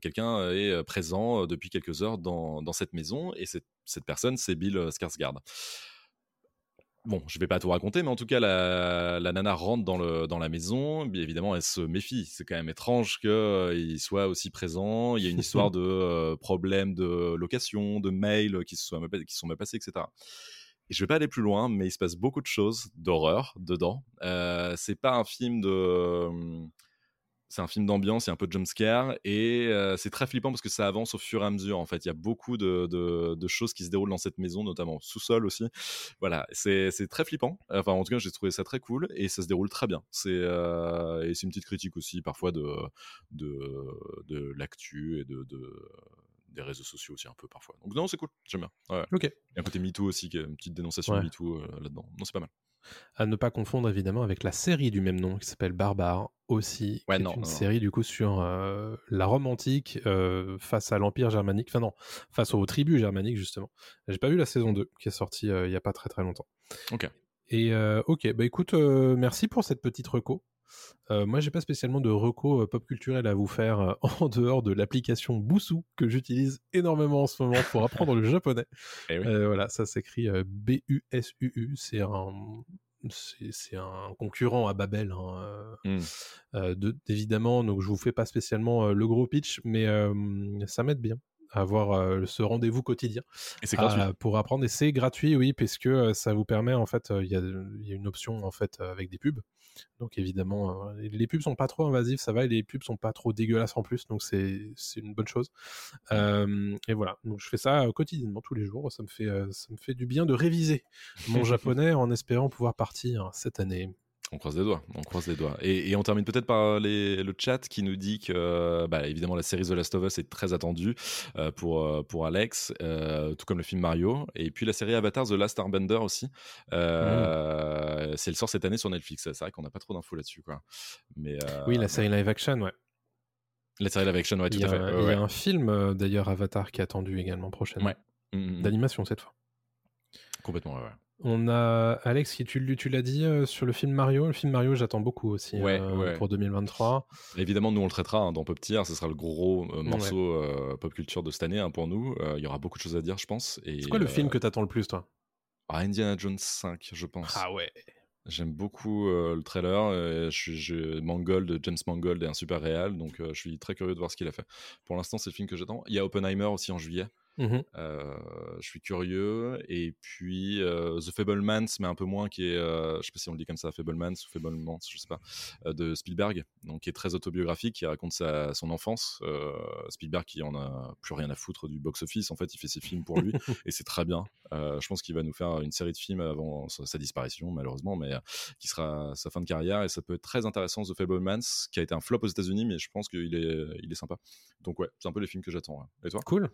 Quelqu'un est présent depuis quelques heures dans, dans cette maison. Et cette, cette personne, c'est Bill Skarsgård. Bon, je vais pas tout raconter, mais en tout cas, la, la nana rentre dans, le, dans la maison. Bien évidemment, elle se méfie. C'est quand même étrange qu'il soit aussi présent. Il y a une histoire de euh, problèmes de location, de mails qui se sont, qui sont mal passés, etc. Et je vais pas aller plus loin, mais il se passe beaucoup de choses d'horreur dedans. Euh, c'est pas un film de. C'est un film d'ambiance, il y a un peu de jumpscare et euh, c'est très flippant parce que ça avance au fur et à mesure. En fait, il y a beaucoup de, de- de choses qui se déroulent dans cette maison, notamment sous-sol aussi. Voilà, c'est très flippant. Enfin, en tout cas, j'ai trouvé ça très cool et ça se déroule très bien. C'est euh, et c'est une petite critique aussi parfois de de, de l'actu et de, de- des réseaux sociaux aussi un peu parfois. Donc non, c'est cool, j'aime bien. Ouais. Ok. Il y a un côté MeToo aussi, qui est une petite dénonciation Ouais. MeToo euh, là-dedans. Non, c'est pas mal. À ne pas confondre évidemment avec la série du même nom qui s'appelle Barbare aussi, Ouais, qui non, est une non, non. série du coup sur euh, la Rome antique euh, face à l'Empire germanique, enfin non, face aux tribus germaniques justement. J'ai pas vu la saison 2 qui est sortie euh, il y a pas très très longtemps. Ok. Et ok, bah écoute, merci pour cette petite reco. Euh, moi, j'ai pas spécialement de reco euh, pop culturel à vous faire euh, en dehors de l'application Busu que j'utilise énormément en ce moment pour apprendre le japonais. Eh oui. Voilà, ça s'écrit B-U-S-U-U. C'est un, c'est un concurrent à Babel, hein, Hmm. euh, de- évidemment. Donc, je vous fais pas spécialement euh, le gros pitch, mais euh, ça m'aide bien à avoir euh, ce rendez-vous quotidien Et c'est gratuit. à- pour apprendre. Et c'est gratuit, oui, parce que euh, ça vous permet, en fait, euh, il y, a, il y a une option en fait euh, avec des pubs. Donc évidemment, euh, les pubs sont pas trop invasives, ça va, et les pubs sont pas trop dégueulasses en plus, donc c'est c'est une bonne chose. Euh, et voilà, donc je fais ça euh, quotidiennement tous les jours. Ça me fait euh, ça me fait du bien de réviser mon japonais en espérant pouvoir partir cette année. On croise les doigts, on croise les doigts. Et, et on termine peut-être par les- le chat qui nous dit que, euh, bah, évidemment, la série The Last of Us est très attendue euh, pour, euh, pour Alex, euh, tout comme le film Mario. Et puis la série Avatar The Last Airbender aussi. Euh, c'est Elle sort cette année sur Netflix. C'est vrai qu'on n'a pas trop d'infos là-dessus. quoi. Mais, euh, oui, la série live action, ouais. La série live action, ouais, tout il à fait. un- Ouais, il y a un film euh, d'ailleurs Avatar qui est attendu également prochainement, Ouais. Mm, mm, d'animation cette fois. Complètement, ouais. On a Alex qui tu, tu l'as dit euh, sur le film Mario. Le film Mario, j'attends beaucoup aussi Ouais, euh, ouais. pour 2023. Évidemment, nous on le traitera hein, dans Pop Tier, ce sera le gros euh, morceau pop culture de cette année hein, pour nous. Il y aura beaucoup de choses à dire, je pense. C'est quoi le film que t'attends le plus, toi? Ah, Indiana Jones 5, je pense. Ah ouais. J'aime beaucoup le trailer. je, suis- je, Mangold, James Mangold est un super réal, donc je suis très curieux de voir ce qu'il a fait. Pour l'instant, c'est le film que j'attends. Il y a Oppenheimer aussi en juillet. Mhm. Euh, je suis curieux. Et puis euh, The Fablemans, mais un peu moins, qui est, euh, je sais pas si on le dit comme ça, Fablemans ou Fablemans, je sais pas, euh, de Spielberg, donc qui est très autobiographique, qui raconte sa, son enfance. Euh, Spielberg qui en a plus rien à foutre du box-office, en fait, il fait ses films pour lui et c'est très bien. Je pense qu'il va nous faire une série de films avant sa, sa disparition, malheureusement, mais qui sera sa fin de carrière et ça peut être très intéressant. The Fablemans, qui a été un flop aux États-Unis, mais je pense qu'il est, il est sympa. Donc ouais, c'est un peu les films que j'attends. Et toi? Cool.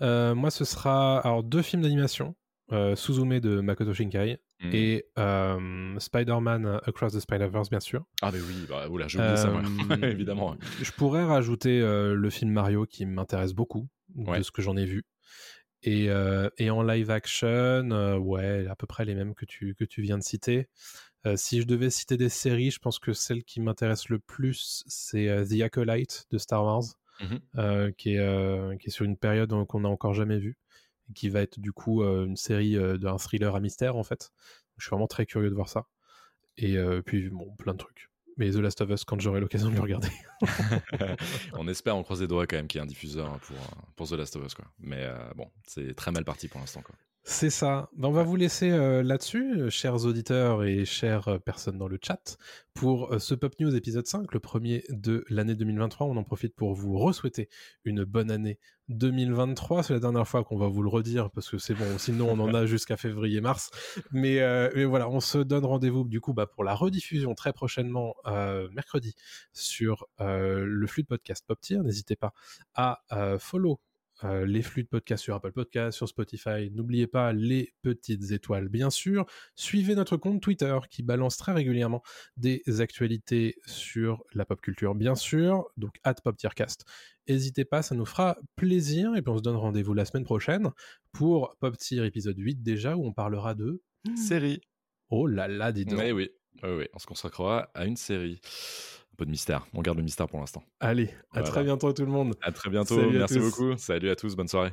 Euh, moi, ce sera alors deux films d'animation. Euh, Suzume de Makoto Shinkai Mhm. et euh, Spider-Man Across the Spider-Verse, bien sûr. Ah mais oui, bah, oula, j'ai oublié ça. Euh, évidemment. ouais. Je pourrais rajouter euh, le film Mario qui m'intéresse beaucoup Ouais. de ce que j'en ai vu. Et, euh, et en live action, euh, ouais, à peu près les mêmes que tu, que tu viens de citer. Euh, si je devais citer des séries, je pense que celle qui m'intéresse le plus, c'est euh, The Acolyte de Star Wars, Mhm. euh, qui, est, euh, qui est sur une période qu'on n'a encore jamais vue, et qui va être du coup euh, une série euh, d'un thriller à mystère en fait. Je suis vraiment très curieux de voir ça. Et euh, puis, bon, plein de trucs. mais The Last of Us quand j'aurai l'occasion de le regarder. on espère, on croise les doigts quand même qu'il y ait un diffuseur hein, pour, euh, pour The Last of Us. Quoi. Mais euh, bon, c'est très mal parti pour l'instant. C'est ça. Ben, on va vous laisser euh, là-dessus, euh, chers auditeurs et chères euh, personnes dans le chat, pour euh, ce Pop News épisode 5, le premier de l'année 2023. On en profite pour vous re-souhaiter une bonne année 2023. C'est la dernière fois qu'on va vous le redire parce que c'est bon, sinon on en a jusqu'à février-mars. Mais, mais voilà, on se donne rendez-vous du coup bah, pour la rediffusion très prochainement, mercredi, sur le flux de podcast Pop Tier. N'hésitez pas à follow euh, les flux de podcast sur Apple Podcast, sur Spotify. N'oubliez pas les petites étoiles, bien sûr. Suivez notre compte Twitter qui balance très régulièrement des actualités sur la pop culture, bien sûr. Donc, at PopTiercast. N'hésitez pas, ça nous fera plaisir. Et puis, on se donne rendez-vous la semaine prochaine pour Pop Tier épisode 8 déjà, où on parlera de. Série. Oh là là, dis donc. Oui, oui, oui, oui. On se consacrera à une série. Un peu de mystère. On garde le mystère pour l'instant. Allez, à Voilà. très bientôt tout le monde. À très bientôt. Salut Merci beaucoup. Salut à tous. Bonne soirée.